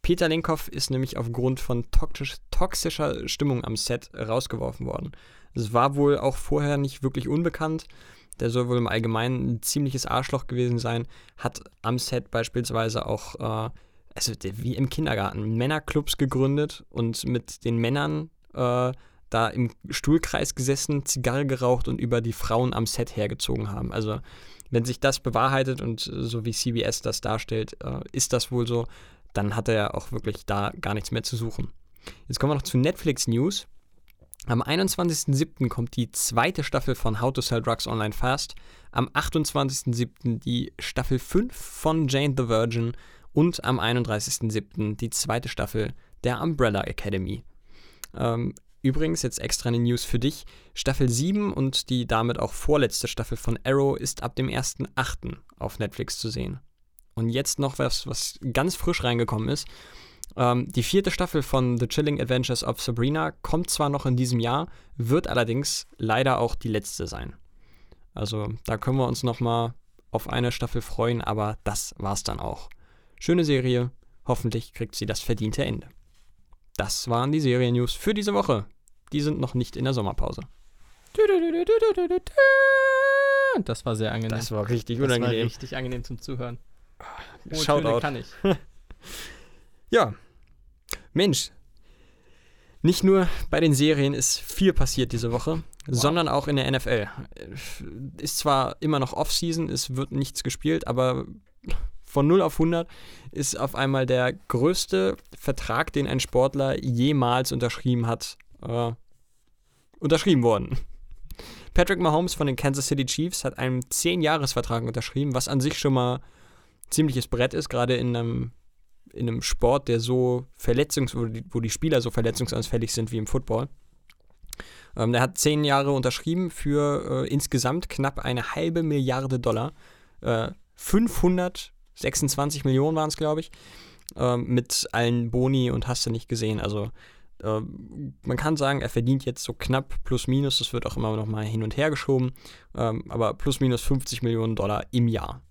Peter Linkoff ist nämlich aufgrund von toxisch, toxischer Stimmung am Set rausgeworfen worden. Es war wohl auch vorher nicht wirklich unbekannt. Der soll wohl im Allgemeinen ein ziemliches Arschloch gewesen sein. Hat am Set beispielsweise auch, äh, also wie im Kindergarten, Männerclubs gegründet und mit den Männern äh, da im Stuhlkreis gesessen, Zigarre geraucht und über die Frauen am Set hergezogen haben. Also wenn sich das bewahrheitet und äh, so wie CBS das darstellt, äh, ist das wohl so, dann hat er ja auch wirklich da gar nichts mehr zu suchen. Jetzt kommen wir noch zu Netflix News. Am 21.07. kommt die zweite Staffel von How to Sell Drugs Online Fast. Am 28.07. die Staffel 5 von Jane the Virgin. Und am 31.07. die zweite Staffel der Umbrella Academy. Ähm, übrigens, jetzt extra eine News für dich. Staffel 7 und die damit auch vorletzte Staffel von Arrow ist ab dem 1.08. auf Netflix zu sehen. Und jetzt noch was, was ganz frisch reingekommen ist. Ähm, die vierte Staffel von The Chilling Adventures of Sabrina kommt zwar noch in diesem Jahr, wird allerdings leider auch die letzte sein. Also da können wir uns noch mal auf eine Staffel freuen, aber das war's dann auch. Schöne Serie, hoffentlich kriegt sie das verdiente Ende. Das waren die Serien-News für diese Woche. Die sind noch nicht in der Sommerpause. Das war sehr angenehm. war richtig Das war richtig angenehm zum Zuhören. Oh, Shoutout. Kann ich. Ja. Mensch. Nicht nur bei den Serien ist viel passiert diese Woche, sondern auch in der NFL. Ist zwar immer noch Off-Season, es wird nichts gespielt, aber von 0 auf 100 ist auf einmal der größte Vertrag, den ein Sportler jemals unterschrieben hat, äh, unterschrieben worden. Patrick Mahomes von den Kansas City Chiefs hat einen 10-Jahres-Vertrag unterschrieben, was an sich schon mal ziemliches Brett ist, gerade in einem in einem Sport, der so verletzungs-, wo die, wo die Spieler so verletzungsanfällig sind wie im Football. Ähm, der hat zehn Jahre unterschrieben für äh, insgesamt knapp eine halbe Milliarde Dollar. Äh, 526 Millionen waren es, glaube ich. Ähm, mit allen Boni und hast du nicht gesehen. Also äh, man kann sagen, er verdient jetzt so knapp plus minus, das wird auch immer noch mal hin und her geschoben, ähm, aber plus minus 50 Millionen Dollar im Jahr.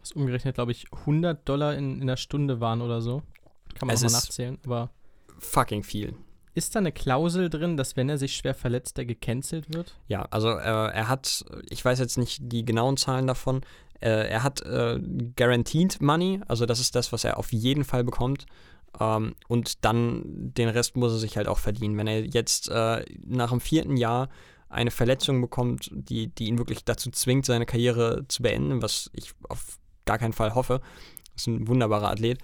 Was umgerechnet, glaube ich, 100 Dollar in, in der Stunde waren oder so. Kann man Es auch mal ist- nachzählen. Aber fucking viel. Ist da eine Klausel drin, dass wenn er sich schwer verletzt, er gecancelt wird? Ja, also äh, er hat, ich weiß jetzt nicht die genauen Zahlen davon, äh, er hat äh, Guaranteed Money, also das ist das, was er auf jeden Fall bekommt. Ähm, und dann den Rest muss er sich halt auch verdienen. Wenn er jetzt äh, nach dem vierten Jahr eine Verletzung bekommt, die, die ihn wirklich dazu zwingt, seine Karriere zu beenden, was ich auf gar keinen Fall hoffe, ist ein wunderbarer Athlet,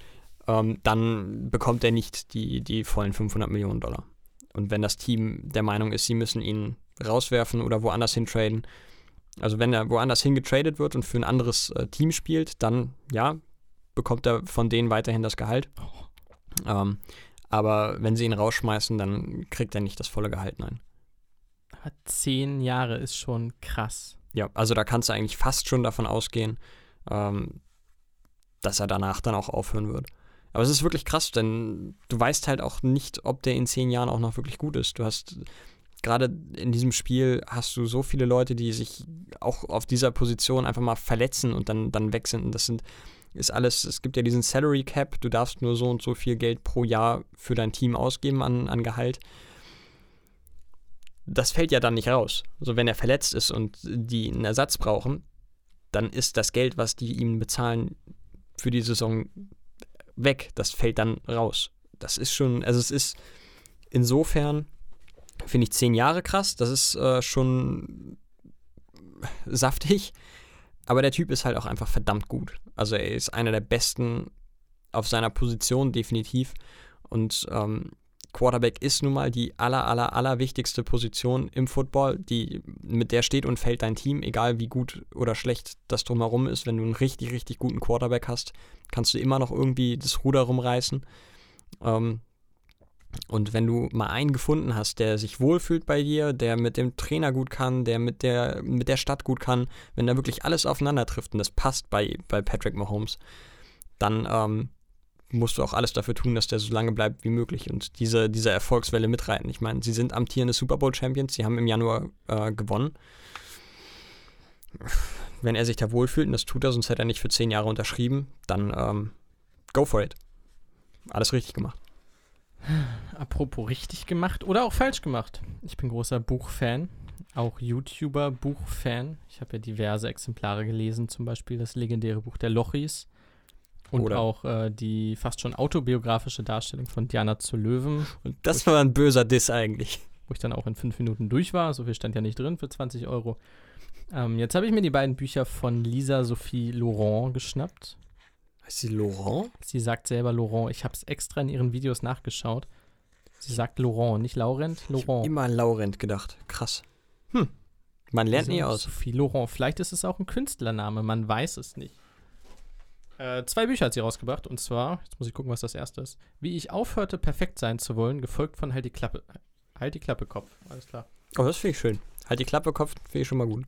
ähm, dann bekommt er nicht die, die vollen 500 Millionen Dollar. Und wenn das Team der Meinung ist, sie müssen ihn rauswerfen oder woanders hintraden, also wenn er woanders hingetradet wird und für ein anderes äh, Team spielt, dann ja, bekommt er von denen weiterhin das Gehalt. Ähm, aber wenn sie ihn rausschmeißen, dann kriegt er nicht das volle Gehalt, nein. Zehn Jahre ist schon krass. Ja, also da kannst du eigentlich fast schon davon ausgehen, ähm, dass er danach dann auch aufhören wird. Aber es ist wirklich krass, denn du weißt halt auch nicht, ob der in zehn Jahren auch noch wirklich gut ist. Du hast gerade in diesem Spiel hast du so viele Leute, die sich auch auf dieser Position einfach mal verletzen und dann, dann weg sind. Und das sind, ist alles, es gibt ja diesen Salary Cap, du darfst nur so und so viel Geld pro Jahr für dein Team ausgeben an, an Gehalt. Das fällt ja dann nicht raus. Also wenn er verletzt ist und die einen Ersatz brauchen, dann ist das Geld, was die ihm bezahlen für die Saison weg. Das fällt dann raus. Das ist schon, also es ist insofern, finde ich zehn Jahre krass. Das ist äh, schon saftig. Aber der Typ ist halt auch einfach verdammt gut. Also er ist einer der besten auf seiner Position, definitiv. Und ähm, Quarterback ist nun mal die aller, aller, aller wichtigste Position im Football, die, mit der steht und fällt dein Team, egal wie gut oder schlecht das drumherum ist. Wenn du einen richtig, richtig guten Quarterback hast, kannst du immer noch irgendwie das Ruder rumreißen. Ähm, und wenn du mal einen gefunden hast, der sich wohlfühlt bei dir, der mit dem Trainer gut kann, der mit der, mit der Stadt gut kann, wenn da wirklich alles aufeinander trifft und das passt bei, bei Patrick Mahomes, dann ähm, musst du auch alles dafür tun, dass der so lange bleibt wie möglich und diese, diese Erfolgswelle mitreiten. Ich meine, sie sind amtierende Super Bowl Champions, sie haben im Januar äh, gewonnen. Wenn er sich da wohlfühlt, und das tut er, sonst hätte er nicht für zehn Jahre unterschrieben, dann ähm, go for it. Alles richtig gemacht. Apropos richtig gemacht oder auch falsch gemacht. Ich bin großer Buchfan, auch YouTuber, Buchfan. Ich habe ja diverse Exemplare gelesen, zum Beispiel das legendäre Buch der Lochis und Oder- auch äh, die fast schon autobiografische Darstellung von Diana zu Löwen, Und das war ein böser Diss eigentlich. wo ich dann auch in fünf Minuten durch war. So viel stand ja nicht drin für 20 Euro. Ähm, jetzt habe ich mir die beiden Bücher von Lisa Sophie Laurent geschnappt. Heißt sie Laurent? Sie sagt selber Laurent. Ich habe es extra in ihren Videos nachgeschaut. Sie sagt Laurent, nicht Laurent, Laurent. Immer an Laurent gedacht. Krass. Hm. Man lernt nie Lisa aus. Sophie Laurent. Vielleicht ist es auch ein Künstlername, man weiß es nicht. Äh, zwei Bücher hat sie rausgebracht und zwar, jetzt muss ich gucken, was das erste ist. Wie ich aufhörte, perfekt sein zu wollen, gefolgt von Halt die Klappe. Halt die Klappe, Kopf. Alles klar. Oh, das finde ich schön. Halt die Klappe, Kopf, finde ich schon mal gut.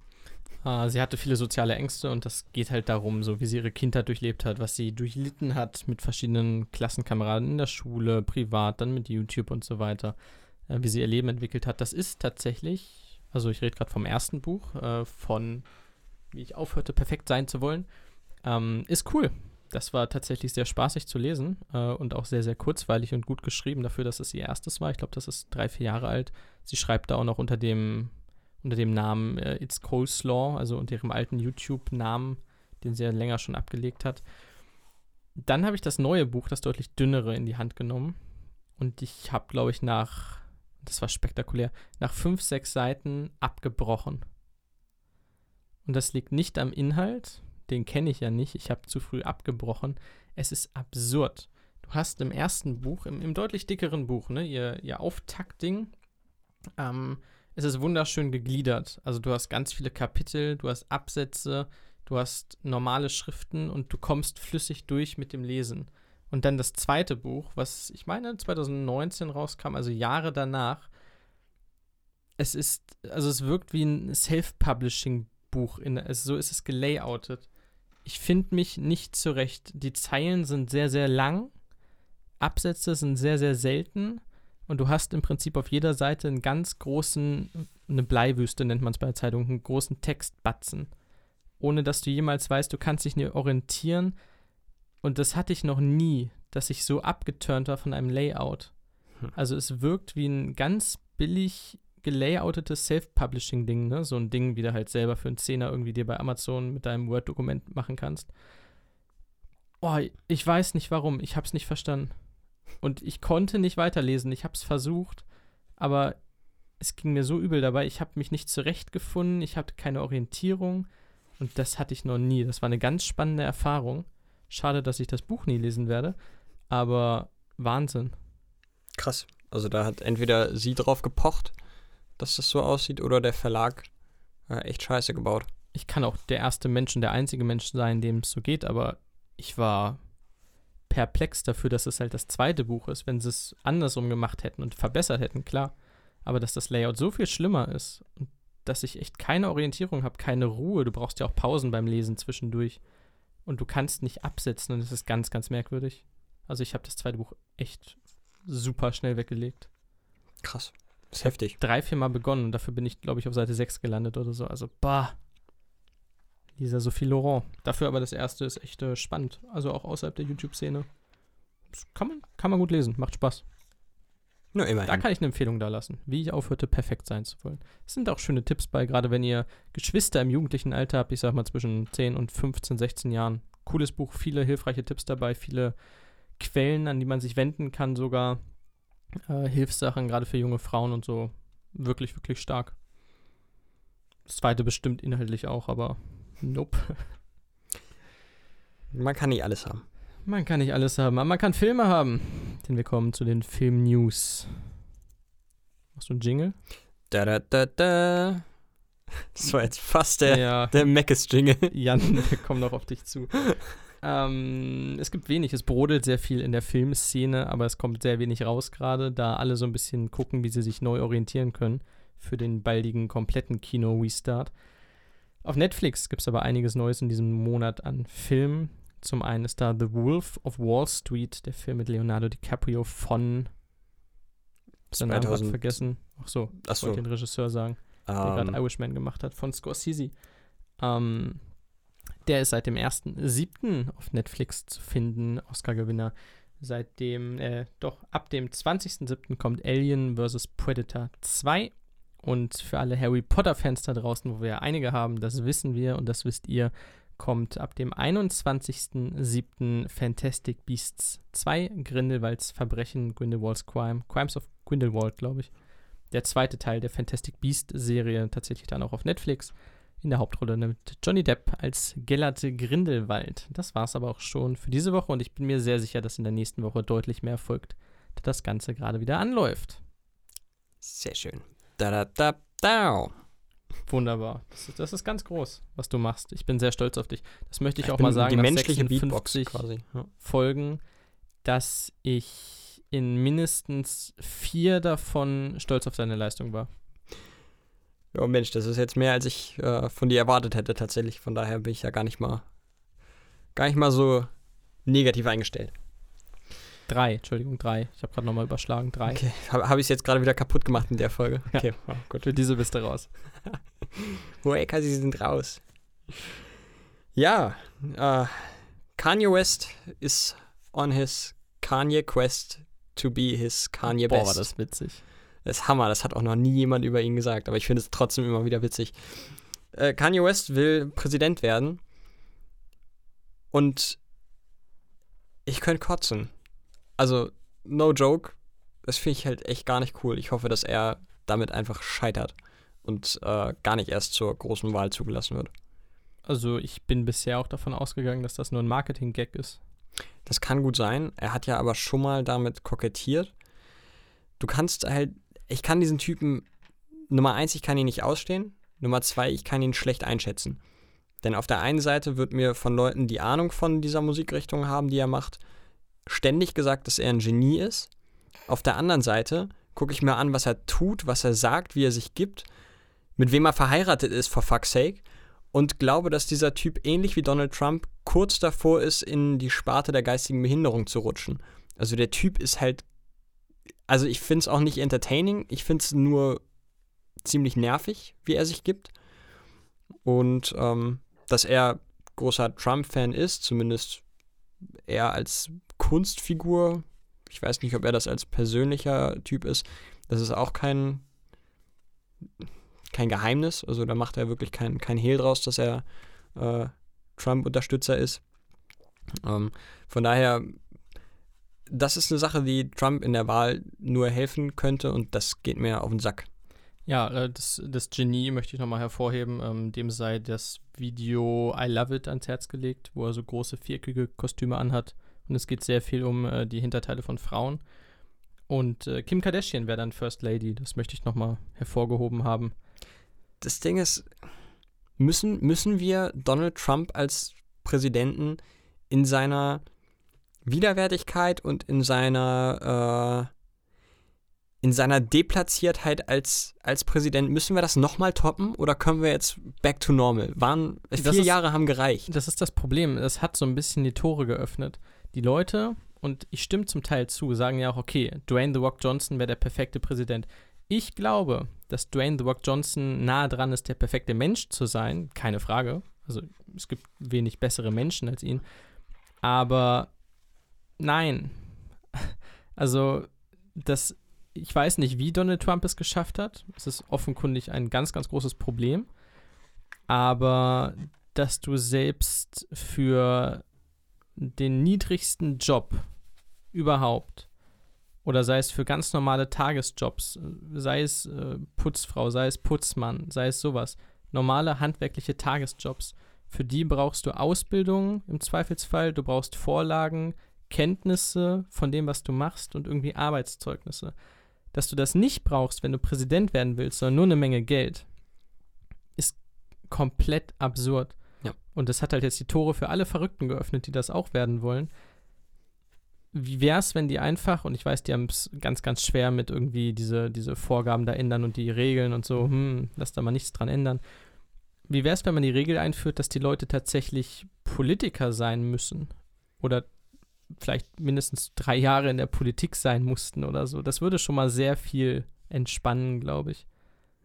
Äh, sie hatte viele soziale Ängste und das geht halt darum, so wie sie ihre Kindheit durchlebt hat, was sie durchlitten hat mit verschiedenen Klassenkameraden in der Schule, privat, dann mit YouTube und so weiter, äh, wie sie ihr Leben entwickelt hat. Das ist tatsächlich, also ich rede gerade vom ersten Buch, äh, von Wie ich aufhörte, perfekt sein zu wollen. Ähm, ist cool. Das war tatsächlich sehr spaßig zu lesen äh, und auch sehr, sehr kurzweilig und gut geschrieben dafür, dass es ihr erstes war. Ich glaube, das ist drei, vier Jahre alt. Sie schreibt da auch noch unter dem, unter dem Namen äh, It's Coleslaw, also unter ihrem alten YouTube-Namen, den sie ja länger schon abgelegt hat. Dann habe ich das neue Buch, das deutlich dünnere, in die Hand genommen. Und ich habe, glaube ich, nach, das war spektakulär, nach fünf, sechs Seiten abgebrochen. Und das liegt nicht am Inhalt, den kenne ich ja nicht, ich habe zu früh abgebrochen. Es ist absurd. Du hast im ersten Buch, im, im deutlich dickeren Buch, ne, ihr, ihr Auftaktding, ähm, es ist wunderschön gegliedert. Also du hast ganz viele Kapitel, du hast Absätze, du hast normale Schriften und du kommst flüssig durch mit dem Lesen. Und dann das zweite Buch, was ich meine 2019 rauskam, also Jahre danach. Es ist, also es wirkt wie ein Self-Publishing-Buch. in- Also so ist es gelayoutet. Ich finde mich nicht zurecht. Die Zeilen sind sehr, sehr lang. Absätze sind sehr, sehr selten. Und du hast im Prinzip auf jeder Seite einen ganz großen, eine Bleiwüste nennt man es bei der Zeitung, einen großen Textbatzen. Ohne dass du jemals weißt, du kannst dich nicht orientieren. Und das hatte ich noch nie, dass ich so abgeturnt war von einem Layout. Hm. Also es wirkt wie ein ganz billig gelayoutetes Self-Publishing-Ding, ne? So ein Ding, wie du halt selber für einen Zehner irgendwie dir bei Amazon mit deinem Word-Dokument machen kannst. Oh, ich weiß nicht warum. Ich hab's nicht verstanden. Und ich konnte nicht weiterlesen. Ich hab's versucht, aber es ging mir so übel dabei. Ich habe mich nicht zurechtgefunden. Ich hatte keine Orientierung. Und das hatte ich noch nie. Das war eine ganz spannende Erfahrung. Schade, dass ich das Buch nie lesen werde. Aber Wahnsinn. Krass. Also da hat entweder sie drauf gepocht, dass das so aussieht, oder der Verlag äh, echt scheiße gebaut. Ich kann auch der erste Mensch und der einzige Mensch sein, dem es so geht, aber ich war perplex dafür, dass es halt das zweite Buch ist. Wenn sie es andersrum gemacht hätten und verbessert hätten, klar. Aber dass das Layout so viel schlimmer ist und dass ich echt keine Orientierung habe, keine Ruhe. Du brauchst ja auch Pausen beim Lesen zwischendurch. Und du kannst nicht absetzen und es ist ganz, ganz merkwürdig. Also ich habe das zweite Buch echt super schnell weggelegt. Krass. Das ist heftig. Drei, vier Mal begonnen und dafür bin ich, glaube ich, auf Seite 6 gelandet oder so. Also, bah. Lisa Sophie Laurent. Dafür aber das erste ist echt äh, spannend. Also auch außerhalb der YouTube-Szene. Das Kann man, kann man gut lesen, macht Spaß. Nur immerhin. Da kann ich eine Empfehlung da lassen, wie ich aufhörte, perfekt sein zu wollen. Es sind auch schöne Tipps bei, gerade wenn ihr Geschwister im jugendlichen Alter habt, ich sag mal zwischen 10 und 15, 16 Jahren. Cooles Buch, viele hilfreiche Tipps dabei, viele Quellen, an die man sich wenden kann, sogar äh, Hilfssachen, gerade für junge Frauen und so. Wirklich, wirklich stark. Das zweite bestimmt inhaltlich auch, aber nope. Man kann nicht alles haben. Man kann nicht alles haben, aber man kann Filme haben. Denn wir kommen zu den Film-News. Machst du einen Jingle? Da, da, da, da. Das war jetzt fast der, ja. der Meckes-Jingle. Jan, wir kommen noch auf dich zu. Ähm, es gibt wenig, es brodelt sehr viel in der Filmszene, aber es kommt sehr wenig raus gerade, da alle so ein bisschen gucken, wie sie sich neu orientieren können für den baldigen kompletten Kino-Restart. Auf Netflix gibt es aber einiges Neues in diesem Monat an Filmen. Zum einen ist da The Wolf of Wall Street, der Film mit Leonardo DiCaprio von. Seinen Namen 2000 vergessen. Ach so, ich Achso. wollte den Regisseur sagen der gerade Ähm, Irishman gemacht hat, von Scorsese. Ähm, der ist seit dem 1.7. auf Netflix zu finden, Oscar-Gewinner. Seitdem, äh, doch, ab dem 20.7. kommt Alien vs. Predator 2. Und für alle Harry Potter-Fans da draußen, wo wir ja einige haben, das wissen wir und das wisst ihr, kommt ab dem 21.07. Fantastic Beasts 2, Grindelwalds Verbrechen, Grindelwalds Crime, Crimes of Grindelwald, glaube ich der zweite Teil der Fantastic Beast-Serie tatsächlich dann auch auf Netflix. In der Hauptrolle mit Johnny Depp als Gellert Grindelwald. Das war es aber auch schon für diese Woche und ich bin mir sehr sicher, dass in der nächsten Woche deutlich mehr folgt, da das Ganze gerade wieder anläuft. Sehr schön. Da, da, da, da. Wunderbar. Das ist, das ist ganz groß, was du machst. Ich bin sehr stolz auf dich. Das möchte ich auch bin mal sagen. Die menschliche Beatbox 56 quasi. Ja. Folgen, dass ich in mindestens vier davon stolz auf deine Leistung war. ja, Mensch, das ist jetzt mehr, als ich äh, von dir erwartet hätte tatsächlich. Von daher bin ich ja gar nicht mal, gar nicht mal so negativ eingestellt. Drei, Entschuldigung, drei. Ich habe gerade nochmal überschlagen. Drei. Okay, habe hab ich es jetzt gerade wieder kaputt gemacht in der Folge. Okay, ja, gut. Für diese bist du raus. Hueca, sie sind raus. Ja, äh, Kanye West is on his Kanye Quest to be his Kanye Boah, Best. war das witzig. Das ist Hammer, das hat auch noch nie jemand über ihn gesagt, aber ich finde es trotzdem immer wieder witzig. Äh, Kanye West will Präsident werden und ich könnte kotzen. Also, no joke, das finde ich halt echt gar nicht cool. Ich hoffe, dass er damit einfach scheitert und äh, gar nicht erst zur großen Wahl zugelassen wird. Also ich bin bisher auch davon ausgegangen, dass das nur ein Marketing-Gag ist. Das kann gut sein. Er hat ja aber schon mal damit kokettiert. Du kannst halt, ich kann diesen Typen, Nummer eins, ich kann ihn nicht ausstehen. Nummer zwei, ich kann ihn schlecht einschätzen. Denn auf der einen Seite wird mir von Leuten, die Ahnung von dieser Musikrichtung haben, die er macht, ständig gesagt, dass er ein Genie ist. Auf der anderen Seite gucke ich mir an, was er tut, was er sagt, wie er sich gibt, mit wem er verheiratet ist, for fuck's sake. Und glaube, dass dieser Typ ähnlich wie Donald Trump kurz davor ist, in die Sparte der geistigen Behinderung zu rutschen. Also der Typ ist halt. Also ich finde es auch nicht entertaining, ich finde es nur ziemlich nervig, wie er sich gibt. Und ähm, dass er großer Trump-Fan ist, zumindest er als Kunstfigur, Ich weiß nicht, ob er das als persönlicher Typ ist. Das ist auch kein, kein Geheimnis. Also da macht er wirklich kein, kein Hehl draus, dass er äh, Trump-Unterstützer ist. Ähm, von daher, das ist eine Sache, die Trump in der Wahl nur helfen könnte und das geht mir auf den Sack. Ja, äh, das, das Genie möchte ich nochmal hervorheben. Ähm, dem sei das Video I Love It ans Herz gelegt, wo er so große viereckige Kostüme anhat. Und es geht sehr viel um äh, die Hinterteile von Frauen. Und äh, Kim Kardashian wäre dann First Lady. Das möchte ich nochmal hervorgehoben haben. Das Ding ist, müssen, müssen wir Donald Trump als Präsidenten in seiner Widerwärtigkeit und in seiner äh, in seiner Deplatziertheit als, als Präsident, müssen wir das nochmal toppen oder können wir jetzt back to normal? Waren, vier ist, Jahre haben gereicht. Das ist das Problem. Es hat so ein bisschen die Tore geöffnet. Die Leute, und ich stimme zum Teil zu, sagen ja auch, okay, Dwayne The Rock Johnson wäre der perfekte Präsident. Ich glaube, dass Dwayne The Rock Johnson nahe dran ist, der perfekte Mensch zu sein. Keine Frage. Also es gibt wenig bessere Menschen als ihn. Aber nein. Also das ich weiß nicht, wie Donald Trump es geschafft hat. Es ist offenkundig ein ganz, ganz großes Problem. Aber dass du selbst für den niedrigsten Job überhaupt. Oder sei es für ganz normale Tagesjobs, sei es äh, Putzfrau, sei es Putzmann, sei es sowas, normale handwerkliche Tagesjobs, für die brauchst du Ausbildung im Zweifelsfall, du brauchst Vorlagen, Kenntnisse von dem, was du machst und irgendwie Arbeitszeugnisse. Dass du das nicht brauchst, wenn du Präsident werden willst, sondern nur eine Menge Geld, ist komplett absurd. Und das hat halt jetzt die Tore für alle Verrückten geöffnet, die das auch werden wollen. Wie wäre es, wenn die einfach, und ich weiß, die haben es ganz, ganz schwer mit irgendwie diese, diese Vorgaben da ändern und die Regeln und so, hm, lass da mal nichts dran ändern. Wie wäre es, wenn man die Regel einführt, dass die Leute tatsächlich Politiker sein müssen? Oder vielleicht mindestens drei Jahre in der Politik sein mussten oder so. Das würde schon mal sehr viel entspannen, glaube ich.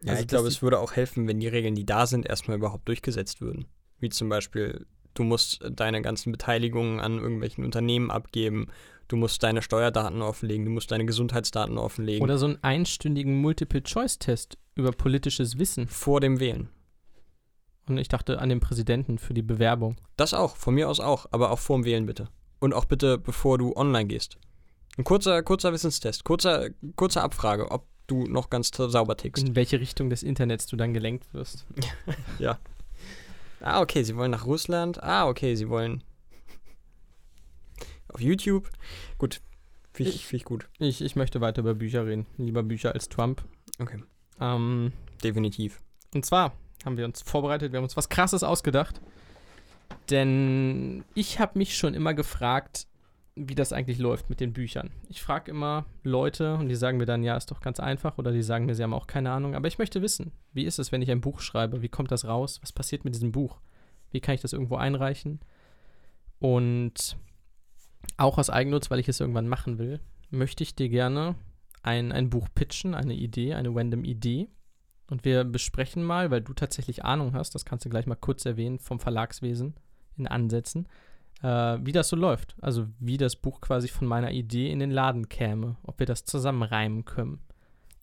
Ja, also, ich glaube, es würde auch helfen, wenn die Regeln, die da sind, erstmal überhaupt durchgesetzt würden. Wie zum Beispiel, du musst deine ganzen Beteiligungen an irgendwelchen Unternehmen abgeben, du musst deine Steuerdaten offenlegen, du musst deine Gesundheitsdaten offenlegen. Oder so einen einstündigen Multiple-Choice-Test über politisches Wissen. Vor dem Wählen. Und ich dachte an den Präsidenten für die Bewerbung. Das auch, von mir aus auch, aber auch vor dem Wählen bitte. Und auch bitte, bevor du online gehst. Ein kurzer, kurzer Wissenstest, kurzer, kurze Abfrage, ob du noch ganz sauber tickst. In welche Richtung des Internets du dann gelenkt wirst. ja. Ah, okay, sie wollen nach Russland. Ah, okay, sie wollen auf YouTube. Gut, finde ich, ich gut. Ich, ich möchte weiter über Bücher reden. Lieber Bücher als Trump. Okay. Ähm, Definitiv. Und zwar haben wir uns vorbereitet, wir haben uns was Krasses ausgedacht. Denn ich habe mich schon immer gefragt, wie das eigentlich läuft mit den Büchern. Ich frage immer Leute und die sagen mir dann, ja, ist doch ganz einfach oder die sagen mir, sie haben auch keine Ahnung. Aber ich möchte wissen, wie ist es, wenn ich ein Buch schreibe? Wie kommt das raus? Was passiert mit diesem Buch? Wie kann ich das irgendwo einreichen? Und auch aus Eigennutz, weil ich es irgendwann machen will, möchte ich dir gerne ein, ein Buch pitchen, eine Idee, eine random Idee. Und wir besprechen mal, weil du tatsächlich Ahnung hast, das kannst du gleich mal kurz erwähnen, vom Verlagswesen in Ansätzen, äh, wie das so läuft. Also wie das Buch quasi von meiner Idee in den Laden käme, ob wir das zusammenreimen können.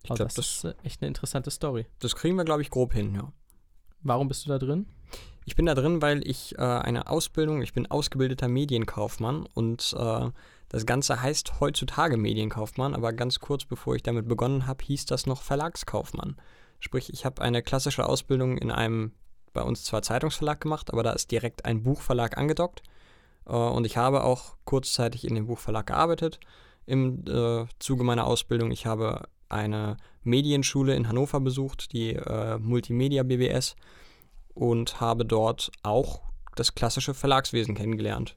Ich also glaub, das, das, ist äh, echt eine interessante Story. Das kriegen wir, glaube ich, grob hin, ja. Warum bist du da drin? Ich bin da drin, weil ich äh, eine Ausbildung, ich bin ausgebildeter Medienkaufmann und äh, das Ganze heißt heutzutage Medienkaufmann, aber ganz kurz bevor ich damit begonnen habe, hieß das noch Verlagskaufmann. Sprich, ich habe eine klassische Ausbildung in einem bei uns zwar Zeitungsverlag gemacht, aber da ist direkt ein Buchverlag angedockt. Äh, und ich habe auch kurzzeitig in dem Buchverlag gearbeitet im äh, Zuge meiner Ausbildung. Ich habe eine Medienschule in Hannover besucht, die äh, Multimedia BBS, und habe dort auch das klassische Verlagswesen kennengelernt.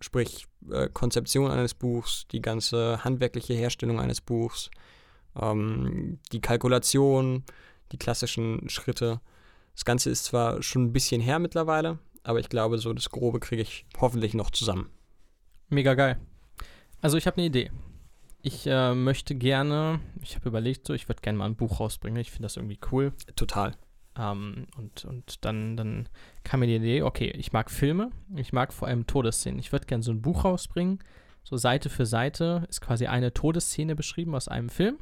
Sprich, Konzeption eines Buchs, die ganze handwerkliche Herstellung eines Buchs, ähm, die Kalkulation, die klassischen Schritte. Das Ganze ist zwar schon ein bisschen her mittlerweile, aber ich glaube, so das Grobe kriege ich hoffentlich noch zusammen. Mega geil. Also ich habe eine Idee. Ich äh, möchte gerne, ich habe überlegt, so, ich würde gerne mal ein Buch rausbringen. Ich finde das irgendwie cool. Total. Ähm, und und dann, dann kam mir die Idee, okay, ich mag Filme, ich mag vor allem Todesszenen. Ich würde gerne so ein Buch rausbringen, so Seite für Seite ist quasi eine Todesszene beschrieben aus einem Film.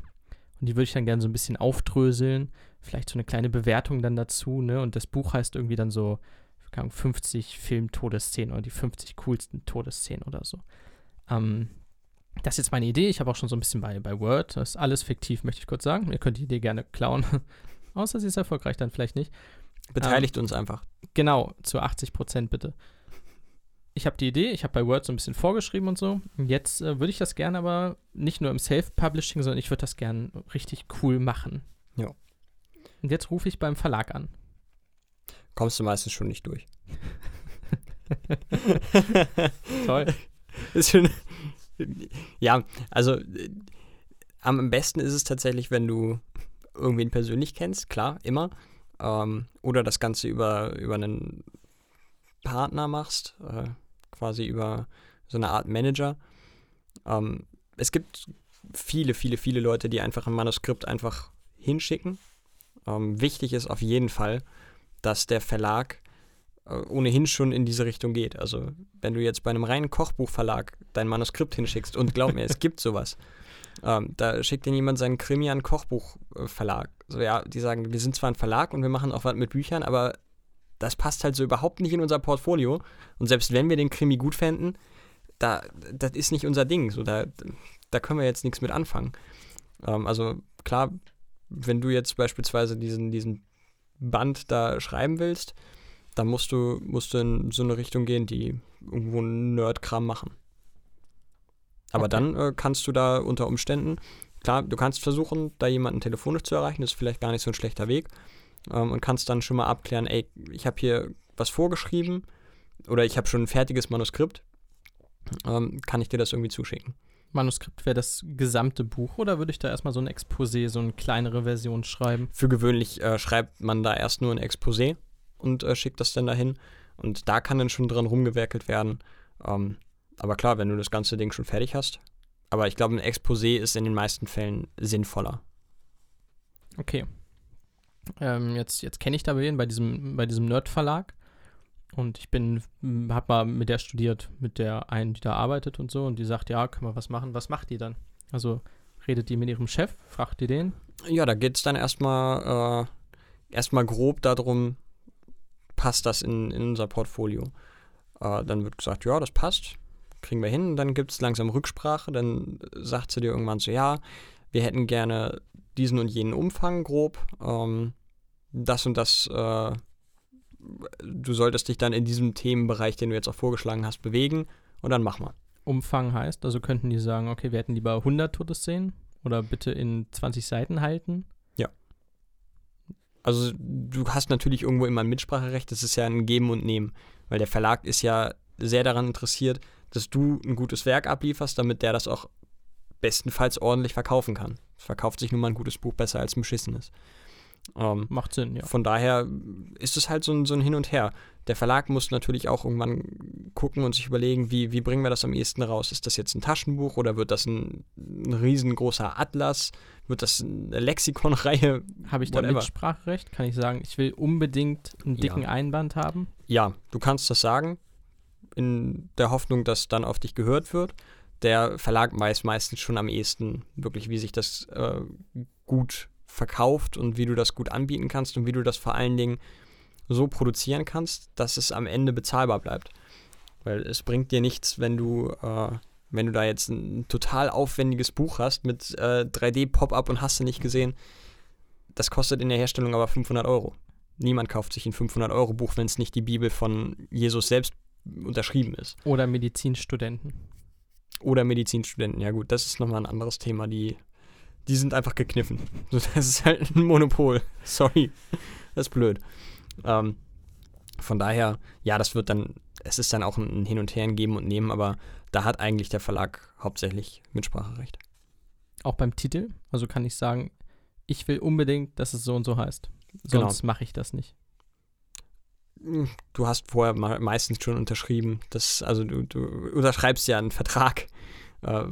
Und die würde ich dann gerne so ein bisschen aufdröseln. Vielleicht so eine kleine Bewertung dann dazu, ne? Und das Buch heißt irgendwie dann so, keine Ahnung, 50 Film-Todesszenen oder die 50 coolsten Todesszenen oder so. Ähm, das ist jetzt meine Idee. Ich habe auch schon so ein bisschen bei, bei Word. Das ist alles fiktiv, möchte ich kurz sagen. Ihr könnt die Idee gerne klauen. Außer sie ist erfolgreich, dann vielleicht nicht. Beteiligt uns einfach. Genau, zu 80 Prozent bitte. Ich habe die Idee, ich habe bei Word so ein bisschen vorgeschrieben und so. Jetzt äh, würde ich das gerne aber nicht nur im Self-Publishing, sondern ich würde das gerne richtig cool machen. Ja. Und jetzt rufe ich beim Verlag an. Kommst du meistens schon nicht durch. Toll. Ist schon, ja, also äh, am besten ist es tatsächlich, wenn du irgendwen persönlich kennst, klar, immer. Ähm, oder das Ganze über, über einen Partner machst, äh, quasi über so eine Art Manager. Ähm, es gibt viele, viele, viele Leute, die einfach ein Manuskript einfach hinschicken. Ähm, wichtig ist auf jeden Fall, dass der Verlag äh, ohnehin schon in diese Richtung geht. Also wenn du jetzt bei einem reinen Kochbuchverlag dein Manuskript hinschickst und glaub mir, es gibt sowas. Ähm, da schickt dir jemand seinen Krimi an Kochbuchverlag. So ja, die sagen, wir sind zwar ein Verlag und wir machen auch was mit Büchern, aber das passt halt so überhaupt nicht in unser Portfolio. Und selbst wenn wir den Krimi gut fänden, da, das ist nicht unser Ding. So, da, da können wir jetzt nichts mit anfangen. Ähm, also klar, wenn du jetzt beispielsweise diesen, diesen Band da schreiben willst, dann musst du, musst du in so eine Richtung gehen, die irgendwo Nerdkram machen. Aber Okay. dann äh, kannst du da unter Umständen, klar, du kannst versuchen, da jemanden telefonisch zu erreichen, das ist vielleicht gar nicht so ein schlechter Weg. Ähm, und kannst dann schon mal abklären, ey, ich habe hier was vorgeschrieben oder ich habe schon ein fertiges Manuskript. Ähm, kann ich dir das irgendwie zuschicken? Manuskript wäre das gesamte Buch oder würde ich da erstmal so ein Exposé, so eine kleinere Version schreiben? Für gewöhnlich äh, schreibt man da erst nur ein Exposé und äh, schickt das dann dahin. Und da kann dann schon dran rumgewerkelt werden. Ähm, aber klar, wenn du das ganze Ding schon fertig hast. Aber ich glaube, ein Exposé ist in den meisten Fällen sinnvoller. Okay. Ähm, jetzt jetzt kenne ich da wen bei diesem, bei diesem Nerd-Verlag. Und ich bin, habe mal mit der studiert, mit der einen, die da arbeitet und so. Und die sagt, ja, können wir was machen. Was macht die dann? Also redet die mit ihrem Chef, fragt die den? Ja, da geht es dann erstmal äh, erstmal grob darum, passt das in, in unser Portfolio. Äh, dann wird gesagt, ja, das passt, kriegen wir hin. Und dann gibt es langsam Rücksprache. Dann sagt sie dir irgendwann so, ja, wir hätten gerne diesen und jenen Umfang grob. Ähm, das und das, äh, du solltest dich dann in diesem Themenbereich, den du jetzt auch vorgeschlagen hast, bewegen. Und dann mach mal. Umfang heißt, also könnten die sagen, okay, wir hätten lieber 100 Todesszenen oder bitte in 20 Seiten halten. Also du hast natürlich irgendwo immer ein Mitspracherecht, das ist ja ein Geben und Nehmen, weil der Verlag ist ja sehr daran interessiert, dass du ein gutes Werk ablieferst, damit der das auch bestenfalls ordentlich verkaufen kann. Es verkauft sich nun mal ein gutes Buch besser als ein beschissenes. Ähm, Macht Sinn, ja. Von daher ist es halt so ein, so ein Hin und Her. Der Verlag muss natürlich auch irgendwann gucken und sich überlegen, wie, wie bringen wir das am ehesten raus? Ist das jetzt ein Taschenbuch oder wird das ein, ein riesengroßer Atlas? Wird das eine Lexikonreihe? Habe ich da whatever. Mitspracherecht? Kann ich sagen, ich will unbedingt einen dicken Ja. Einband haben? Ja, du kannst das sagen, in der Hoffnung, dass dann auf dich gehört wird. Der Verlag weiß meistens schon am ehesten wirklich, wie sich das äh, gut verkauft und wie du das gut anbieten kannst und wie du das vor allen Dingen so produzieren kannst, dass es am Ende bezahlbar bleibt. Weil es bringt dir nichts, wenn du, äh, wenn du da jetzt ein total aufwendiges Buch hast mit äh, 3D-Pop-up und hast du nicht gesehen. Das kostet in der Herstellung aber 500 Euro. Niemand kauft sich ein 500-Euro-Buch, wenn es nicht die Bibel von Jesus selbst unterschrieben ist. Oder Medizinstudenten? Oder Medizinstudenten. Ja gut, das ist nochmal ein anderes Thema. Die, die sind einfach gekniffen. Das ist halt ein Monopol. Sorry. Das ist blöd. Ähm, von daher, ja, das wird dann, es ist dann auch ein Hin und Her ein Geben und Nehmen, aber da hat eigentlich der Verlag hauptsächlich Mitspracherecht. Auch beim Titel? Also kann ich sagen, ich will unbedingt, dass es so und so heißt. Genau. Sonst mache ich das nicht. Hm, Du hast vorher me- meistens schon unterschrieben. Das, also du, du unterschreibst ja einen Vertrag. Äh,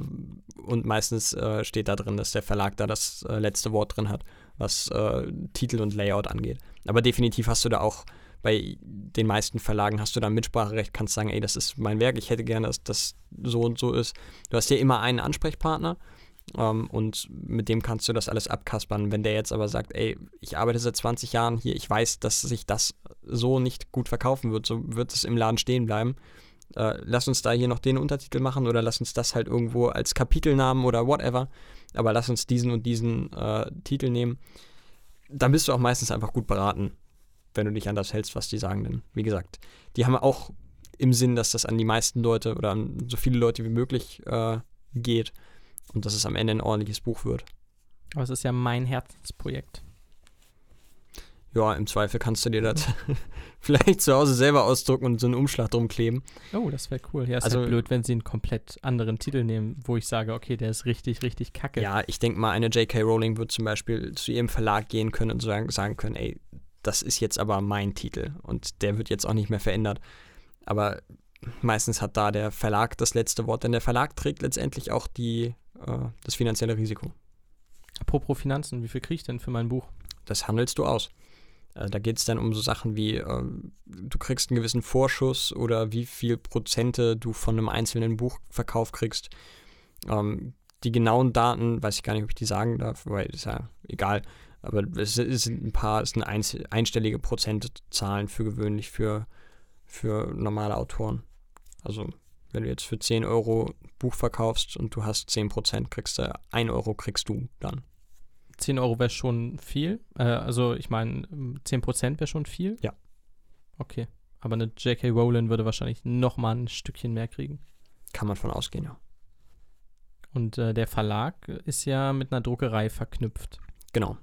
und meistens äh, steht da drin, dass der Verlag da das äh, letzte Wort drin hat, was Titel und Layout angeht. Aber definitiv hast du da auch bei den meisten Verlagen hast du dann Mitspracherecht, kannst sagen, ey, das ist mein Werk, ich hätte gerne, dass das so und so ist. Du hast ja immer einen Ansprechpartner ähm, und mit dem kannst du das alles abkaspern. Wenn der jetzt aber sagt, ey, ich arbeite seit 20 Jahren hier, ich weiß, dass sich das so nicht gut verkaufen wird, so wird es im Laden stehen bleiben. Äh, lass uns da hier noch den Untertitel machen oder lass uns das halt irgendwo als Kapitelnamen oder whatever, aber lass uns diesen und diesen äh, Titel nehmen. Dann bist du auch meistens einfach gut beraten wenn du dich an das hältst, was die sagen. Denn wie gesagt, die haben auch im Sinn, dass das an die meisten Leute oder an so viele Leute wie möglich äh, geht und dass es am Ende ein ordentliches Buch wird. Aber es ist ja mein Herzensprojekt. Ja, im Zweifel kannst du dir das vielleicht zu Hause selber ausdrucken und so einen Umschlag drum kleben. Oh, das wäre cool. Ja, ist Also- halt blöd, wenn sie einen komplett anderen Titel nehmen, wo ich sage, okay, der ist richtig, richtig kacke. Ja, ich denke mal, eine J.K. Rowling wird zum Beispiel zu ihrem Verlag gehen können und sagen, sagen können, ey, das ist jetzt aber mein Titel und der wird jetzt auch nicht mehr verändert. Aber meistens hat da der Verlag das letzte Wort, denn der Verlag trägt letztendlich auch die, äh, das finanzielle Risiko. Apropos Finanzen, wie viel kriege ich denn für mein Buch? Das handelst du aus. Äh, da geht es dann um so Sachen wie, ähm, du kriegst einen gewissen Vorschuss oder wie viel Prozente du von einem einzelnen Buchverkauf kriegst. Ähm, die genauen Daten, weiß ich gar nicht, ob ich die sagen darf, weil ist ja egal. Aber es sind ein paar, es sind einstellige Prozentzahlen für gewöhnlich für, für normale Autoren. Also wenn du jetzt für 10 Euro Buch verkaufst und du hast 10 Prozent, kriegst du 1 Euro kriegst du dann. 10 Euro wäre schon viel. Äh, also ich meine, 10% wäre schon viel. Ja. Okay. Aber eine J.K. Rowling würde wahrscheinlich noch mal ein Stückchen mehr kriegen. Kann man von ausgehen, ja. Und äh, der Verlag ist ja mit einer Druckerei verknüpft. Genau.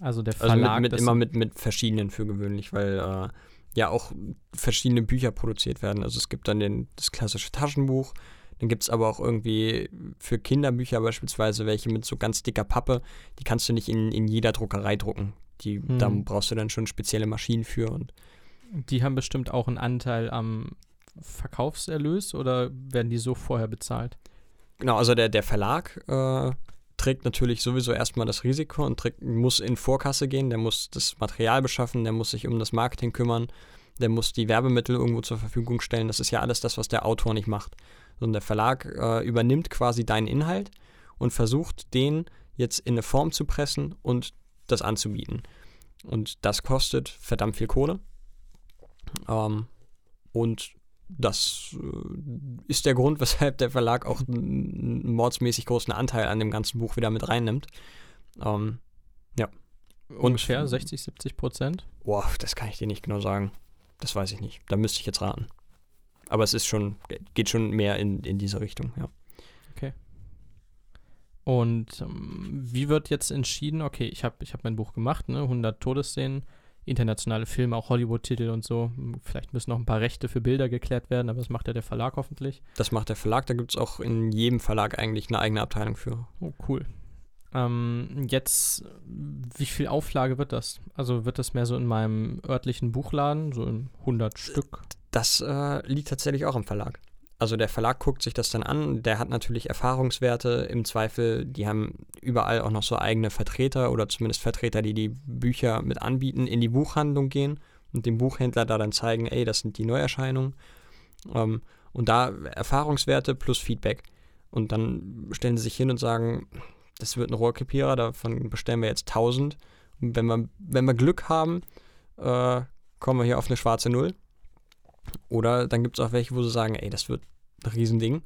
Also der Also Verlag, mit, mit, das immer mit, mit verschiedenen für gewöhnlich, weil äh, ja auch verschiedene Bücher produziert werden. Also es gibt dann den, das klassische Taschenbuch, dann gibt es aber auch irgendwie für Kinderbücher beispielsweise welche mit so ganz dicker Pappe, die kannst du nicht in, in jeder Druckerei drucken. Die, Mhm. Da brauchst du dann schon spezielle Maschinen für und die haben bestimmt auch einen Anteil am Verkaufserlös oder werden die so vorher bezahlt? Genau, also der, der Verlag äh, trägt natürlich sowieso erstmal das Risiko und trägt, muss in Vorkasse gehen, der muss das Material beschaffen, der muss sich um das Marketing kümmern, der muss die Werbemittel irgendwo zur Verfügung stellen. Das ist ja alles das, was der Autor nicht macht. Sondern der Verlag äh, übernimmt quasi deinen Inhalt und versucht, den jetzt in eine Form zu pressen und das anzubieten. Und das kostet verdammt viel Kohle. Ähm, und das äh, ist der Grund, weshalb der Verlag auch einen mordsmäßig großen Anteil an dem ganzen Buch wieder mit reinnimmt. Ähm, Ungefähr 60, 70 Prozent. boah, das kann ich dir nicht genau sagen. Das weiß ich nicht. Da müsste ich jetzt raten. Aber es ist schon, geht schon mehr in, in diese Richtung, ja. Und ähm, wie wird jetzt entschieden, okay, ich habe ich hab mein Buch gemacht, ne, 100 Todesszenen, internationale Filme, auch Hollywood-Titel und so. Vielleicht müssen noch ein paar Rechte für Bilder geklärt werden, aber das macht ja der Verlag hoffentlich. Das macht der Verlag, da gibt es auch in jedem Verlag eigentlich eine eigene Abteilung für. Oh, cool. Ähm, jetzt, wie viel Auflage wird das? Also wird das mehr so in meinem örtlichen Buchladen, so in 100 Stück? Das äh, liegt tatsächlich auch im Verlag. Also der Verlag guckt sich das dann an, der hat natürlich Erfahrungswerte im Zweifel, die haben überall auch noch so eigene Vertreter oder zumindest Vertreter, die die Bücher mit anbieten, in die Buchhandlung gehen und dem Buchhändler da dann zeigen, ey, das sind die Neuerscheinungen. Ähm, und da Erfahrungswerte plus Feedback. Und dann stellen sie sich hin und sagen, das wird ein Rohrkrepierer, davon bestellen wir jetzt 1000. Und wenn wir, wenn wir Glück haben, äh, kommen wir hier auf eine schwarze Null. Oder dann gibt es auch welche, wo sie sagen, ey, das wird ein Riesending.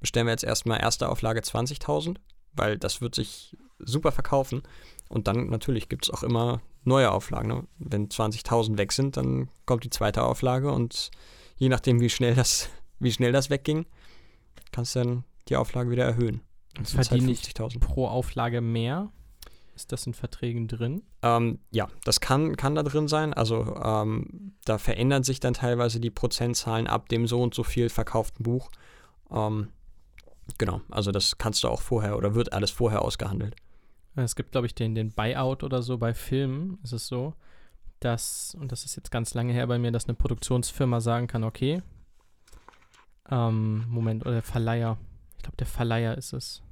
Bestellen wir jetzt erstmal erste Auflage 20.000, weil das wird sich super verkaufen. Und dann natürlich gibt es auch immer neue Auflagen. Ne? Wenn 20.000 weg sind, dann kommt die zweite Auflage und je nachdem, wie schnell das, wie schnell das wegging, kannst du dann die Auflage wieder erhöhen. Das sind halt Verdiene ich 50.000. pro Auflage mehr? Ist das in Verträgen drin? Ähm, ja, das kann, kann da drin sein. Also ähm, da verändern sich dann teilweise die Prozentzahlen ab dem so und so viel verkauften Buch. Ähm, genau, also das kannst du auch vorher oder wird alles vorher ausgehandelt. Es gibt, glaube ich, den, den Buyout oder so bei Filmen. Ist es so, dass, und das ist jetzt ganz lange her bei mir, dass eine Produktionsfirma sagen kann, okay, ähm, Moment, oder der Verleiher. Ich glaube, der Verleiher ist es.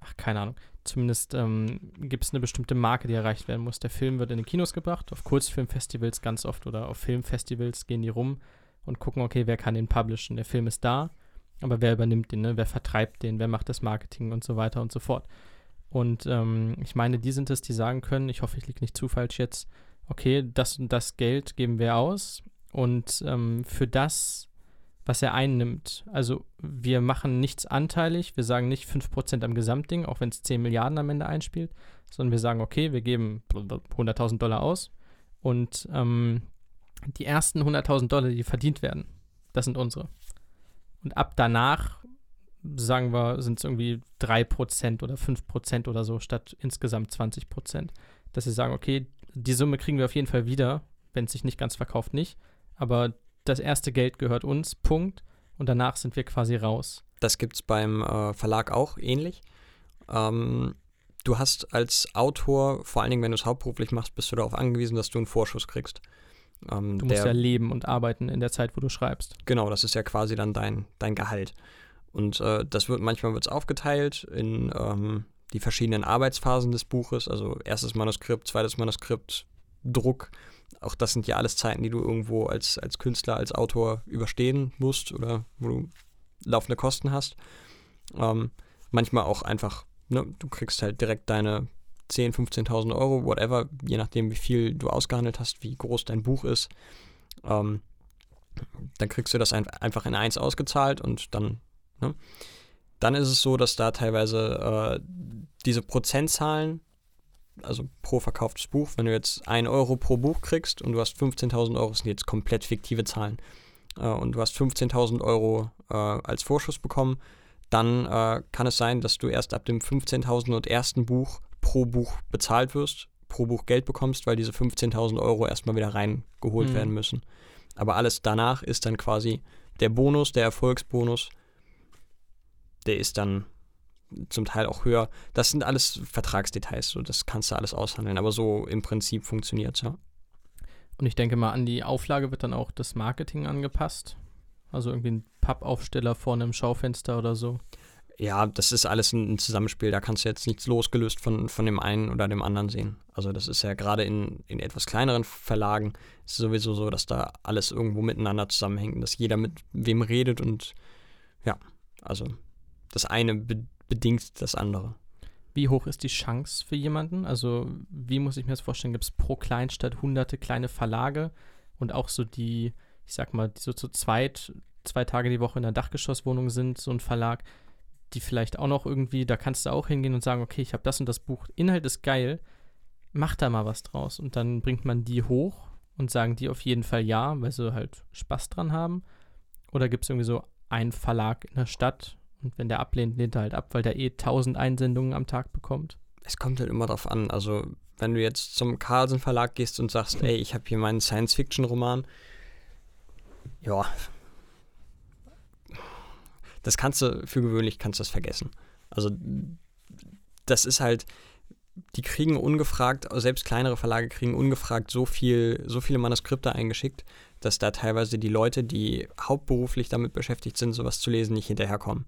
Ach, keine Ahnung. Zumindest ähm, gibt es eine bestimmte Marke, die erreicht werden muss. Der Film wird in die Kinos gebracht, auf Kurzfilmfestivals ganz oft oder auf Filmfestivals gehen die rum und gucken, okay, wer kann den publishen. Der Film ist da, aber wer übernimmt den, ne? wer vertreibt den, wer macht das Marketing und so weiter und so fort. Und ähm, ich meine, die sind es, die sagen können, ich hoffe, ich liege nicht zu falsch jetzt, okay, das und das Geld geben wir aus und ähm, für das, was er einnimmt, also wir machen nichts anteilig, wir sagen nicht 5% am Gesamtding, auch wenn es 10 Milliarden am Ende einspielt, sondern wir sagen, okay, wir geben 100.000 Dollar aus und ähm, die ersten 100.000 Dollar, die verdient werden, das sind unsere. Und ab danach, sagen wir, sind es irgendwie 3% oder 5% oder so, statt insgesamt 20%. Dass sie sagen, okay, die Summe kriegen wir auf jeden Fall wieder, wenn es sich nicht ganz verkauft, nicht. Aber das erste Geld gehört uns, Punkt. Und danach sind wir quasi raus. Das gibt es beim äh, Verlag auch ähnlich. Ähm, du hast als Autor, vor allen Dingen, wenn du es hauptberuflich machst, bist du darauf angewiesen, dass du einen Vorschuss kriegst. Ähm, du musst der, ja leben und arbeiten in der Zeit, wo du schreibst. Genau, das ist ja quasi dann dein, dein Gehalt. Und äh, das wird manchmal wird's aufgeteilt in ähm, die verschiedenen Arbeitsphasen des Buches, also erstes Manuskript, zweites Manuskript, Druck. Auch das sind ja alles Zeiten, die du irgendwo als, als Künstler, als Autor überstehen musst oder wo du laufende Kosten hast. Ähm, manchmal auch einfach, ne, du kriegst halt direkt deine 10.000, 15.000 Euro, whatever, je nachdem, wie viel du ausgehandelt hast, wie groß dein Buch ist. Ähm, dann kriegst du das ein, einfach in eins ausgezahlt und dann, ne? Dann ist es so, dass da teilweise äh, diese Prozentzahlen, also pro verkauftes Buch, wenn du jetzt 1 Euro pro Buch kriegst und du hast 15.000 Euro, das sind jetzt komplett fiktive Zahlen, äh, und du hast 15.000 Euro äh, als Vorschuss bekommen, dann äh, kann es sein, dass du erst ab dem 15.000 und ersten Buch pro Buch bezahlt wirst, pro Buch Geld bekommst, weil diese 15.000 Euro erstmal wieder reingeholt mhm. werden müssen. Aber alles danach ist dann quasi der Bonus, der Erfolgsbonus, der ist dann zum Teil auch höher. Das sind alles Vertragsdetails, so das kannst du alles aushandeln, aber so im Prinzip funktioniert es, ja. Und ich denke mal, an die Auflage wird dann auch das Marketing angepasst. Also irgendwie ein Pappaufsteller vorne im Schaufenster oder so ja, das ist alles ein, Zusammenspiel. Da kannst du jetzt nichts losgelöst von, von dem einen oder dem anderen sehen. Also das ist ja gerade in, in etwas kleineren Verlagen ist sowieso so, dass da alles irgendwo miteinander zusammenhängt, dass jeder mit wem redet und ja, also das eine bedingt das andere. Wie hoch ist die Chance für jemanden? Also wie muss ich mir das vorstellen? Gibt es pro Kleinstadt hunderte kleine Verlage und auch so die, ich sag mal, die so zu zweit, zwei Tage die Woche in einer Dachgeschosswohnung sind, so ein Verlag die vielleicht auch noch irgendwie, da kannst du auch hingehen und sagen, okay, ich habe das und das Buch, Inhalt ist geil, mach da mal was draus. Und dann bringt man die hoch und sagen die auf jeden Fall ja, weil sie halt Spaß dran haben. Oder gibt es irgendwie so einen Verlag in der Stadt und wenn der ablehnt, lehnt er halt ab, weil der eh tausend Einsendungen am Tag bekommt? Es kommt halt immer drauf an. Also, wenn du jetzt zum Carlsen Verlag gehst und sagst, ey, ich habe hier meinen Science-Fiction-Roman, ja, das kannst du für gewöhnlich kannst du das vergessen. Also das ist halt, die kriegen ungefragt, selbst kleinere Verlage kriegen ungefragt so viel, so viele Manuskripte eingeschickt, dass da teilweise die Leute, die hauptberuflich damit beschäftigt sind, sowas zu lesen, nicht hinterherkommen.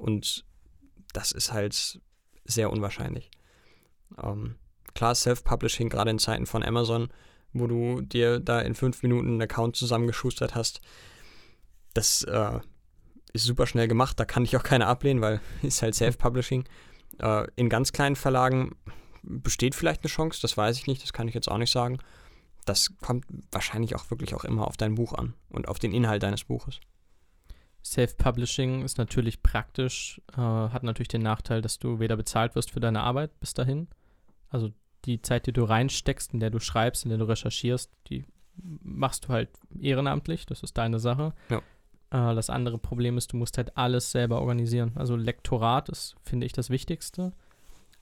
Und das ist halt sehr unwahrscheinlich. Ähm, klar, Self-Publishing, gerade in Zeiten von Amazon, wo du dir da in fünf Minuten einen Account zusammengeschustert hast, das äh, ist super schnell gemacht, da kann ich auch keine ablehnen, weil ist halt Self-Publishing. Äh, in ganz kleinen Verlagen besteht vielleicht eine Chance, das weiß ich nicht, das kann ich jetzt auch nicht sagen. Das kommt wahrscheinlich auch wirklich auch immer auf dein Buch an und auf den Inhalt deines Buches. Self-Publishing ist natürlich praktisch, äh, hat natürlich den Nachteil, dass du weder bezahlt wirst für deine Arbeit bis dahin. Also die Zeit, die du reinsteckst, in der du schreibst, in der du recherchierst, die machst du halt ehrenamtlich, das ist deine Sache. Ja. Äh, das andere Problem ist, du musst halt alles selber organisieren. Also Lektorat ist, finde ich, das Wichtigste.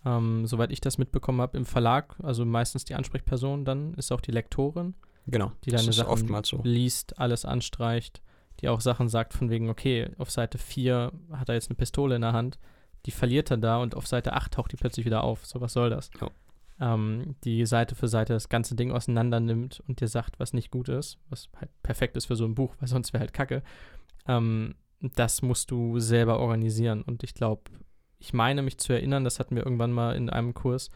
Ähm, soweit ich das mitbekommen habe im Verlag, also meistens die Ansprechperson, dann ist auch die Lektorin. Genau. Die deine Sachen so. liest, alles anstreicht, die auch Sachen sagt von wegen, okay, auf Seite 4 hat er jetzt eine Pistole in der Hand, die verliert er da und auf Seite 8 taucht die plötzlich wieder auf. So, was soll das? Oh. Ähm, die Seite für Seite das ganze Ding auseinander nimmt und dir sagt, was nicht gut ist, was halt perfekt ist für so ein Buch, weil sonst wäre halt Kacke. Ähm, das musst du selber organisieren. Und ich glaube, ich meine mich zu erinnern, das hatten wir irgendwann mal in einem Kurs,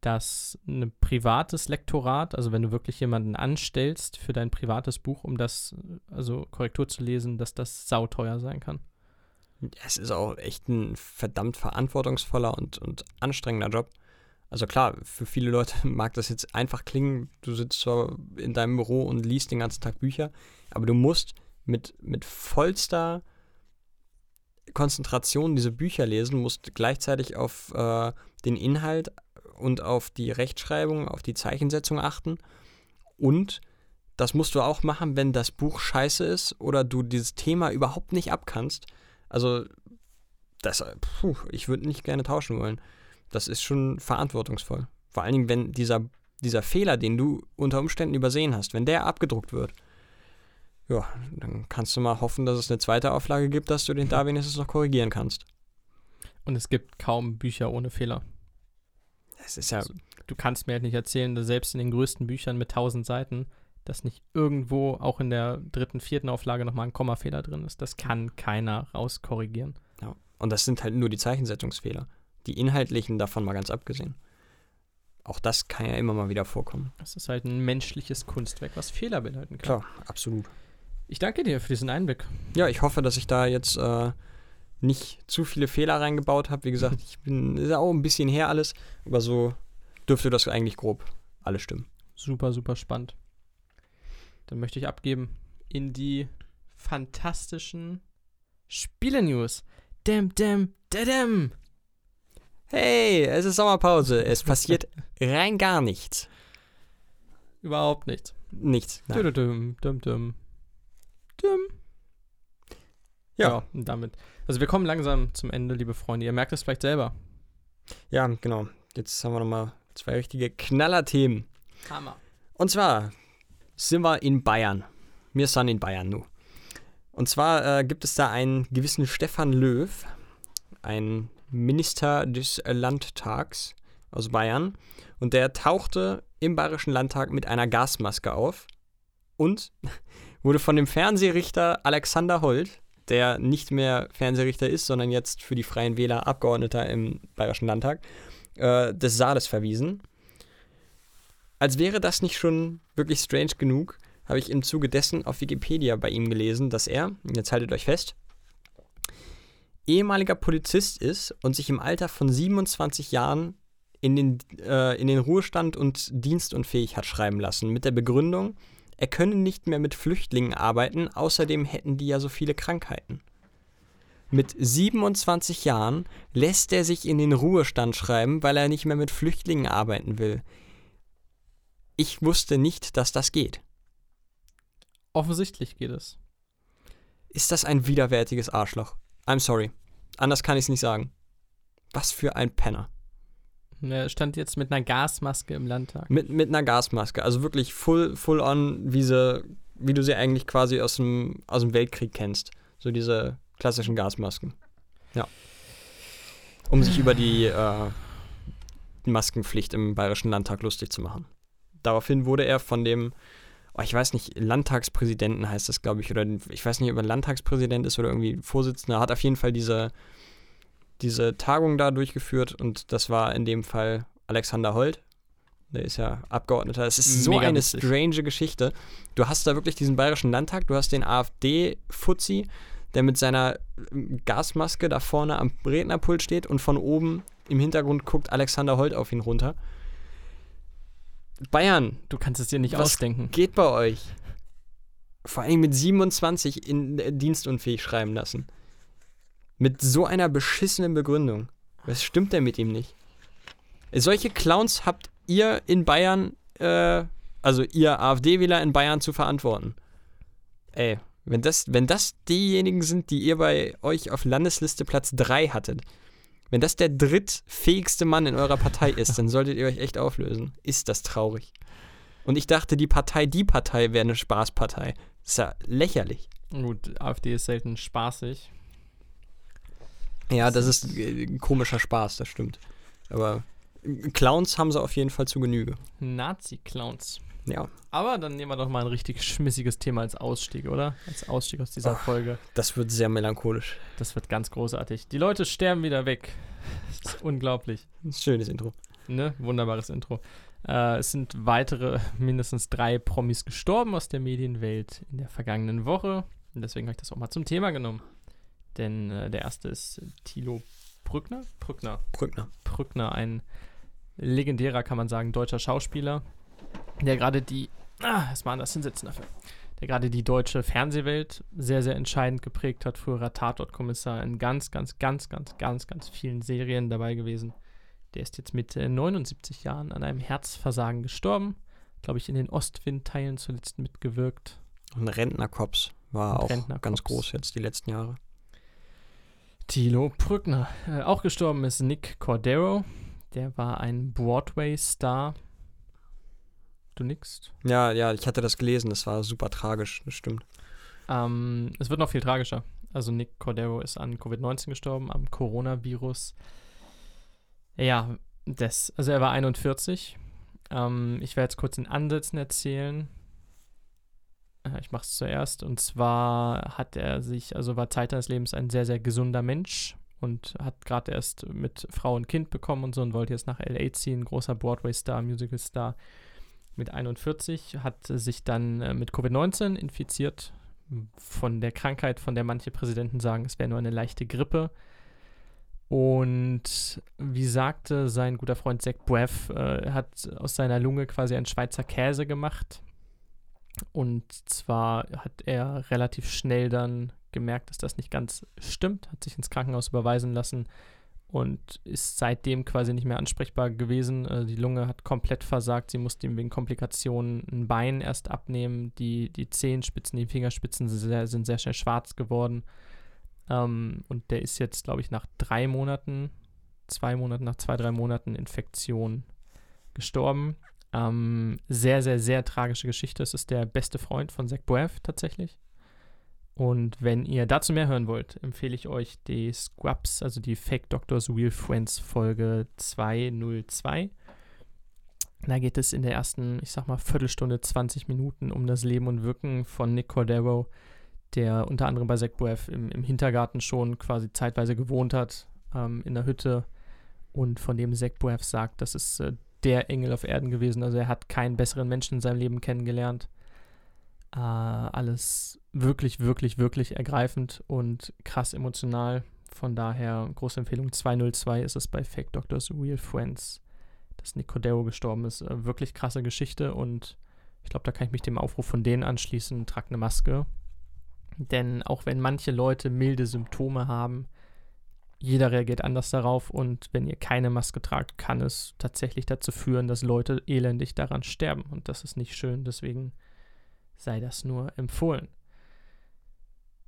dass ein privates Lektorat, also wenn du wirklich jemanden anstellst für dein privates Buch, um das, also Korrektur zu lesen, dass das sauteuer sein kann. Es ist auch echt ein verdammt verantwortungsvoller und, und anstrengender Job. Also klar, für viele Leute mag das jetzt einfach klingen, du sitzt zwar in deinem Büro und liest den ganzen Tag Bücher, aber du musst mit, mit vollster Konzentration diese Bücher lesen, musst gleichzeitig auf äh, den Inhalt und auf die Rechtschreibung, auf die Zeichensetzung achten. Und das musst du auch machen, wenn das Buch scheiße ist oder du dieses Thema überhaupt nicht abkannst. Also, das, puh, ich würde nicht gerne tauschen wollen. Das ist schon verantwortungsvoll. Vor allen Dingen, wenn dieser, dieser Fehler, den du unter Umständen übersehen hast, wenn der abgedruckt wird, ja, dann kannst du mal hoffen, dass es eine zweite Auflage gibt, dass du den da wenigstens noch korrigieren kannst. Und es gibt kaum Bücher ohne Fehler. Es ist ja. Also, du kannst mir halt nicht erzählen, dass selbst in den größten Büchern mit 1000 Seiten, dass nicht irgendwo auch in der dritten, vierten Auflage nochmal ein Kommafehler drin ist. Das kann keiner rauskorrigieren. Ja. Und das sind halt nur die Zeichensetzungsfehler. Die inhaltlichen davon mal ganz abgesehen. Auch das kann ja immer mal wieder vorkommen. Das ist halt ein menschliches Kunstwerk, was Fehler beinhalten kann. Klar, absolut. Ich danke dir für diesen Einblick. Ja, ich hoffe, dass ich da jetzt äh, nicht zu viele Fehler reingebaut habe. Wie gesagt, ich bin ist auch ein bisschen her alles, aber so dürfte das eigentlich grob alles stimmen. Super, super spannend. Dann möchte ich abgeben in die fantastischen Spiele-News. Dem, dem, dem. Hey, es ist Sommerpause. Es passiert rein gar nichts. Überhaupt nichts. Nichts. nein. Dum, dum, dum. Dum. Ja. ja, und damit. Also wir kommen langsam zum Ende, liebe Freunde. Ihr merkt es vielleicht selber. Ja, genau. Jetzt haben wir nochmal zwei richtige Knallerthemen. Hammer. Und zwar sind wir in Bayern. Wir sind in Bayern nu. Und zwar äh, gibt es da einen gewissen Stefan Löw, ein Minister des Landtags aus Bayern. Und der tauchte im Bayerischen Landtag mit einer Gasmaske auf und wurde von dem Fernsehrichter Alexander Holt, der nicht mehr Fernsehrichter ist, sondern jetzt für die Freien Wähler Abgeordneter im Bayerischen Landtag, äh, des Saales verwiesen. Als wäre das nicht schon wirklich strange genug, habe ich im Zuge dessen auf Wikipedia bei ihm gelesen, dass er, jetzt haltet euch fest, ehemaliger Polizist ist und sich im Alter von 27 Jahren in den, äh, in den Ruhestand und dienstunfähig hat schreiben lassen, mit der Begründung, er könne nicht mehr mit Flüchtlingen arbeiten, außerdem hätten die ja so viele Krankheiten. Mit 27 Jahren lässt er sich in den Ruhestand schreiben, weil er nicht mehr mit Flüchtlingen arbeiten will. Ich wusste nicht, dass das geht. Offensichtlich geht es. Ist das ein widerwärtiges Arschloch? I'm sorry. Anders kann ich es nicht sagen. Was für ein Penner. Er stand jetzt mit einer Gasmaske im Landtag. Mit, mit einer Gasmaske. Also wirklich full, full on, wie, sie, wie du sie eigentlich quasi aus dem, aus dem Weltkrieg kennst. So diese klassischen Gasmasken. Ja. Um sich über die äh, Maskenpflicht im Bayerischen Landtag lustig zu machen. Daraufhin wurde er von dem, oh, ich weiß nicht, Landtagspräsidenten heißt das, glaube ich, oder ich weiß nicht, ob er Landtagspräsident ist oder irgendwie Vorsitzender, hat auf jeden Fall diese, diese Tagung da durchgeführt und das war in dem Fall Alexander Holt. Der ist ja Abgeordneter. Es ist so Mega eine strange Geschichte. Du hast da wirklich diesen bayerischen Landtag, du hast den AfD-Fuzzi, der mit seiner ähm, Gasmaske da vorne am Rednerpult steht und von oben im Hintergrund guckt Alexander Holt auf ihn runter. Bayern, Du kannst es dir nicht Was ausdenken. geht bei euch? Vor allem mit 27 in äh, dienstunfähig schreiben lassen. Mit so einer beschissenen Begründung. Was stimmt denn mit ihm nicht? Solche Clowns habt ihr in Bayern, äh, also ihr AfD-Wähler in Bayern zu verantworten. Ey, wenn das, wenn das diejenigen sind, die ihr bei euch auf Landesliste Platz 3 hattet, wenn das der drittfähigste Mann in eurer Partei ist, dann solltet ihr euch echt auflösen. Ist das traurig. Und ich dachte, die Partei, die Partei wäre eine Spaßpartei. ist ja lächerlich. Gut, AfD ist selten spaßig. Ja, das ist äh, ein komischer Spaß, das stimmt. Aber Clowns haben sie auf jeden Fall zu Genüge. Nazi-Clowns. Ja, Aber dann nehmen wir doch mal ein richtig schmissiges Thema als Ausstieg, oder? Als Ausstieg aus dieser Ach. Folge. das wird sehr melancholisch. Das wird ganz großartig. Die Leute sterben wieder weg. Das ist unglaublich. Ein schönes Intro. Ne? Wunderbares Intro. Äh, es sind weitere mindestens drei Promis gestorben aus der Medienwelt in der vergangenen Woche. Und deswegen habe ich das auch mal zum Thema genommen. Denn äh, der erste ist Thilo Brückner. Brückner. Brückner. Brückner, ein legendärer, kann man sagen, deutscher Schauspieler, der gerade die, ah, erstmal anders hinsetzen dafür, der gerade die deutsche Fernsehwelt sehr, sehr entscheidend geprägt hat. Früherer Tatortkommissar in ganz, ganz, ganz, ganz, ganz, ganz vielen Serien dabei gewesen. Der ist jetzt mit äh, 79 Jahren an einem Herzversagen gestorben. Glaube ich, in den Ostwindteilen zuletzt mitgewirkt. Und Rentnerkops war Und auch Rentnerkops. ganz groß jetzt die letzten Jahre. Thilo Brückner. Äh, auch gestorben ist Nick Cordero. Der war ein Broadway-Star. Du nickst. Ja, ja, ich hatte das gelesen, das war super tragisch, das stimmt. Ähm, es wird noch viel tragischer. Also Nick Cordero ist an Covid-19 gestorben, am Coronavirus. Ja, das, also er war 41. Ähm, ich werde jetzt kurz in Ansätzen erzählen. Äh, Ich mache es zuerst. Und zwar hat er sich, also war Zeit seines Lebens ein sehr, sehr gesunder Mensch und hat gerade erst mit Frau und Kind bekommen und so und wollte jetzt nach LA ziehen. Großer Broadway-Star, Musical-Star mit 41, hat sich dann äh, mit Covid-19 infiziert von der Krankheit, von der manche Präsidenten sagen, es wäre nur eine leichte Grippe. Und wie sagte sein guter Freund Zach Braff, äh, hat aus seiner Lunge quasi einen Schweizer Käse gemacht. Und zwar hat er relativ schnell dann gemerkt, dass das nicht ganz stimmt, hat sich ins Krankenhaus überweisen lassen und ist seitdem quasi nicht mehr ansprechbar gewesen. Äh, die Lunge hat komplett versagt. Sie musste ihm wegen Komplikationen ein Bein erst abnehmen. Die, die Zehenspitzen, die Fingerspitzen sind sehr, sind sehr schnell schwarz geworden. Ähm, und der ist jetzt, glaube ich, nach drei Monaten, zwei Monaten, nach zwei, drei Monaten Infektion gestorben. Ähm, sehr, sehr, sehr tragische Geschichte. Es ist der beste Freund von Zach Braff tatsächlich. Und wenn ihr dazu mehr hören wollt, empfehle ich euch die Scrubs, also die Fake Doctors Real Friends Folge 202. Da geht es in der ersten, ich sag mal, Viertelstunde, 20 Minuten um das Leben und Wirken von Nick Cordero, der unter anderem bei Zach Braff im, im Hintergarten schon quasi zeitweise gewohnt hat, ähm, in der Hütte. Und von dem Zach Braff sagt, das ist äh, der Engel auf Erden gewesen. Also er hat keinen besseren Menschen in seinem Leben kennengelernt. Äh, alles wirklich, wirklich, wirklich ergreifend und krass emotional. Von daher, große Empfehlung 202 ist es bei Fake Doctors Real Friends, dass Nick Cordero gestorben ist. Äh, wirklich krasse Geschichte und ich glaube, da kann ich mich dem Aufruf von denen anschließen, trag eine Maske. Denn auch wenn manche Leute milde Symptome haben, jeder reagiert anders darauf und wenn ihr keine Maske tragt, kann es tatsächlich dazu führen, dass Leute elendig daran sterben und das ist nicht schön. Deswegen sei das nur empfohlen.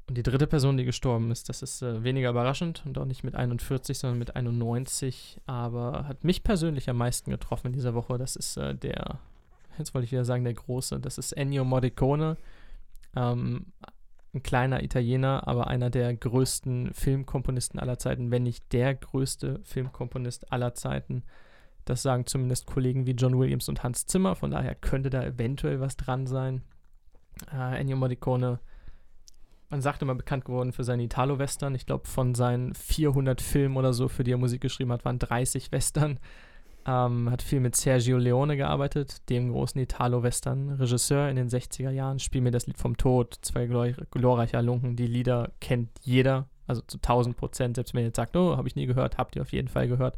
Und die dritte Person, die gestorben ist, das ist äh, weniger überraschend und auch nicht mit 41, sondern mit 91, aber hat mich persönlich am meisten getroffen in dieser Woche. Das ist äh, der, jetzt wollte ich wieder sagen, der Große, das ist Ennio Morricone. Ähm, ein kleiner Italiener, aber einer der größten Filmkomponisten aller Zeiten, wenn nicht der größte Filmkomponist aller Zeiten. Das sagen zumindest Kollegen wie John Williams und Hans Zimmer, von daher könnte da eventuell was dran sein. Äh, Ennio Morricone, man sagt immer bekannt geworden für seine Italo-Western. Ich glaube, von seinen 400 Filmen oder so, für die er Musik geschrieben hat, waren 30 Western. Ähm, hat viel mit Sergio Leone gearbeitet, dem großen Italo-Western-Regisseur in den 60er Jahren. Spiel mir das Lied vom Tod, zwei glor glorreiche Halunken. Die Lieder kennt jeder, also zu 1000 Prozent. Selbst wenn ihr jetzt sagt, oh, habe ich nie gehört, habt ihr auf jeden Fall gehört.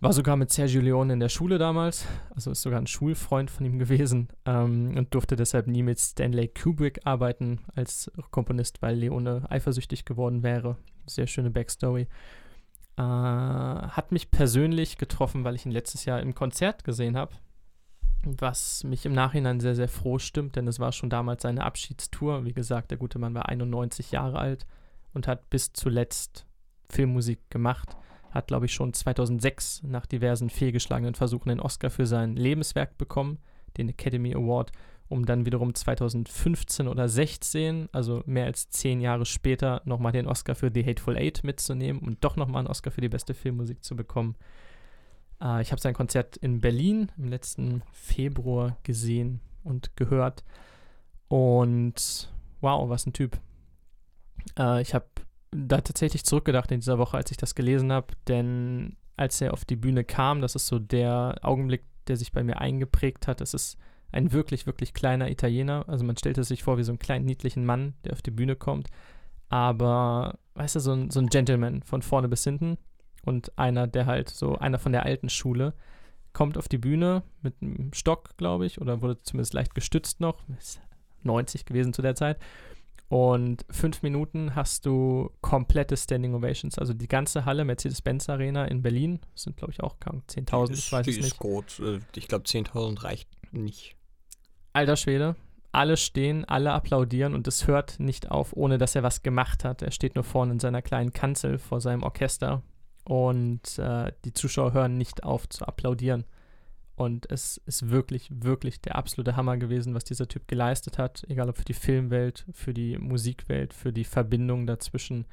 War sogar mit Sergio Leone in der Schule damals, also ist sogar ein Schulfreund von ihm gewesen ähm, und durfte deshalb nie mit Stanley Kubrick arbeiten als Komponist, weil Leone eifersüchtig geworden wäre. Sehr schöne Backstory. Äh, hat mich persönlich getroffen, weil ich ihn letztes Jahr im Konzert gesehen habe, was mich im Nachhinein sehr, sehr froh stimmt, denn es war schon damals seine Abschiedstour. Wie gesagt, der gute Mann war 91 Jahre alt und hat bis zuletzt Filmmusik gemacht hat, glaube ich, schon 2006 nach diversen fehlgeschlagenen Versuchen den Oscar für sein Lebenswerk bekommen, den Academy Award, um dann wiederum 2015 oder 16, also mehr als zehn Jahre später, nochmal den Oscar für The Hateful Eight mitzunehmen und doch nochmal einen Oscar für die beste Filmmusik zu bekommen. Äh, ich habe sein Konzert in Berlin im letzten Februar gesehen und gehört. Und wow, was ein Typ. Äh, ich habe da tatsächlich zurückgedacht in dieser Woche, als ich das gelesen habe, denn als er auf die Bühne kam, das ist so der Augenblick, der sich bei mir eingeprägt hat. Es ist ein wirklich, wirklich kleiner Italiener. Also man stellt es sich vor wie so einen kleinen, niedlichen Mann, der auf die Bühne kommt. Aber, weißt du, so ein, so ein Gentleman von vorne bis hinten. Und einer, der halt so, einer von der alten Schule, kommt auf die Bühne mit einem Stock, glaube ich, oder wurde zumindest leicht gestützt noch. Ist 90 gewesen zu der Zeit. Und fünf Minuten hast du komplette Standing Ovations. Also die ganze Halle, Mercedes-Benz Arena in Berlin, sind glaube ich auch 10.000, ich weiß die es nicht. gut. Äh, Ich glaube, 10.000 reicht nicht. Alter Schwede, alle stehen, alle applaudieren und es hört nicht auf, ohne dass er was gemacht hat. Er steht nur vorne in seiner kleinen Kanzel vor seinem Orchester und äh, die Zuschauer hören nicht auf zu applaudieren. Und es ist wirklich, wirklich der absolute Hammer gewesen, was dieser Typ geleistet hat, egal ob für die Filmwelt, für die Musikwelt, für die Verbindung dazwischen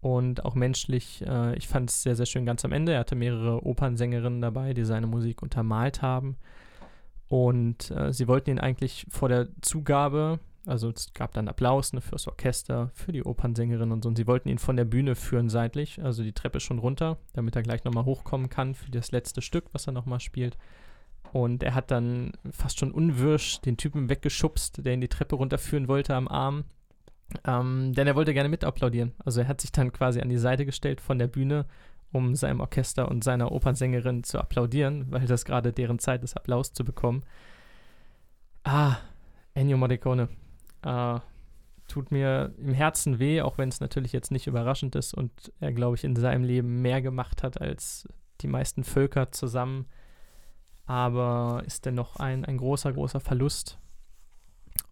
und auch menschlich. Äh, ich fand es sehr, sehr schön ganz am Ende. Er hatte mehrere Opernsängerinnen dabei, die seine Musik untermalt haben. Und äh, sie wollten ihn eigentlich vor der Zugabe, also es gab dann Applaus ne, fürs Orchester, für die Opernsängerin und so, und sie wollten ihn von der Bühne führen seitlich, also die Treppe schon runter, damit er gleich nochmal hochkommen kann für das letzte Stück, was er nochmal spielt. Und er hat dann fast schon unwirsch den Typen weggeschubst, der ihn die Treppe runterführen wollte am Arm. Ähm, denn er wollte gerne mit applaudieren. Also er hat sich dann quasi an die Seite gestellt von der Bühne, um seinem Orchester und seiner Opernsängerin zu applaudieren, weil das gerade deren Zeit ist, Applaus zu bekommen. Ah, Ennio Morricone. Äh, tut mir im Herzen weh, auch wenn es natürlich jetzt nicht überraschend ist und er, glaube ich, in seinem Leben mehr gemacht hat als die meisten Völker zusammen. Aber ist dennoch ein, ein großer, großer Verlust.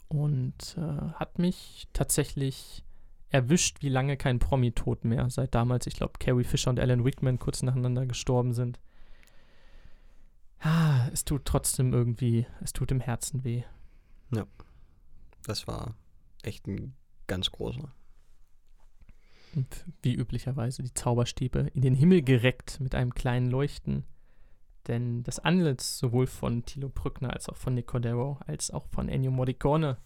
Und äh, hat mich tatsächlich erwischt, wie lange kein Promi-Tod mehr. Seit damals, ich glaube, Carrie Fisher und Alan Rickman kurz nacheinander gestorben sind. Ah, es tut trotzdem irgendwie, es tut im Herzen weh. Das war echt ein ganz großer. Und wie üblicherweise die Zauberstäbe in den Himmel gereckt mit einem kleinen Leuchten. Denn das Antlitz sowohl von Thilo Brückner als auch von Nicodero als auch von Ennio Morricone,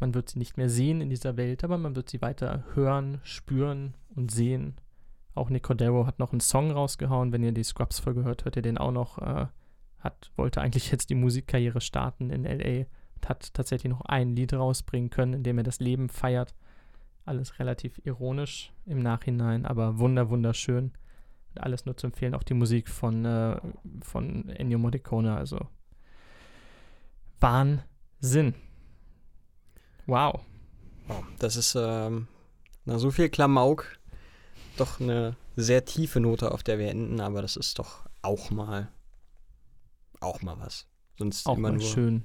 man wird sie nicht mehr sehen in dieser Welt, aber man wird sie weiter hören, spüren und sehen. Auch Nicodero hat noch einen Song rausgehauen. Wenn ihr die Scrubs-Folge hört, hört ihr den auch noch. Äh, hat, wollte eigentlich jetzt die Musikkarriere starten in L.A. und hat tatsächlich noch ein Lied rausbringen können, in dem er das Leben feiert. Alles relativ ironisch im Nachhinein, aber wunder, wunderschön. Und alles nur zu empfehlen. Auch die Musik von, äh, von Ennio Morricone, also Wahnsinn. Wow. Wow, das ist ähm, na, so viel Klamauk. Doch eine sehr tiefe Note, auf der wir enden, aber das ist doch auch mal auch mal was. Sonst Auch immer mal nur schön.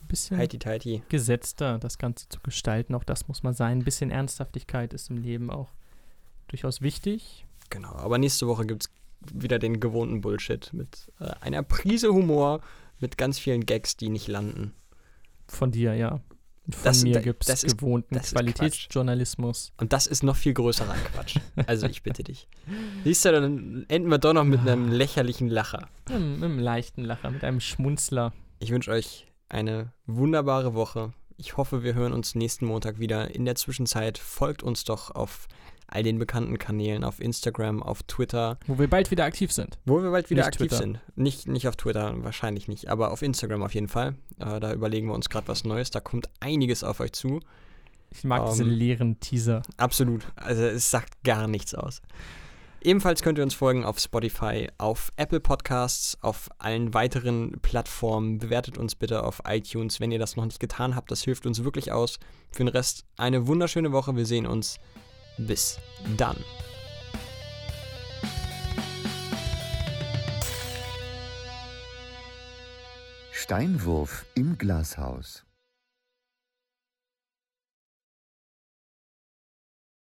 Ein bisschen heiti teiti. gesetzter, das Ganze zu gestalten. Auch das muss mal sein. Ein bisschen Ernsthaftigkeit ist im Leben auch durchaus wichtig. Genau, aber nächste Woche gibt es wieder den gewohnten Bullshit mit äh, einer Prise Humor, mit ganz vielen Gags, die nicht landen. Von dir, ja. Von Das- mir gibt es gewohnten ist Qualitätsjournalismus. Und das ist noch viel größerer Quatsch. Also ich bitte dich. Siehst du, dann enden wir doch noch mit einem lächerlichen Lacher. Einem, mit einem leichten Lacher, mit einem Schmunzler. Ich wünsche euch eine wunderbare Woche. Ich hoffe, wir hören uns nächsten Montag wieder. In der Zwischenzeit folgt uns doch auf all den bekannten Kanälen, auf Instagram, auf Twitter, Wo wir bald wieder aktiv sind. wo wir bald wieder Nicht aktiv Twitter. sind. Nicht, nicht auf Twitter, wahrscheinlich nicht, aber auf Instagram auf jeden Fall. Äh, da überlegen wir uns gerade was Neues. Da kommt einiges auf euch zu. Ich mag diese Ähm, leeren Teaser. Absolut. Also es sagt gar nichts aus. Ebenfalls könnt ihr uns folgen auf Spotify, auf Apple Podcasts, auf allen weiteren Plattformen. Bewertet uns bitte auf iTunes, wenn ihr das noch nicht getan habt. Das hilft uns wirklich aus. Für den Rest eine wunderschöne Woche. Wir sehen uns. Bis dann. Steinwurf im Glashaus.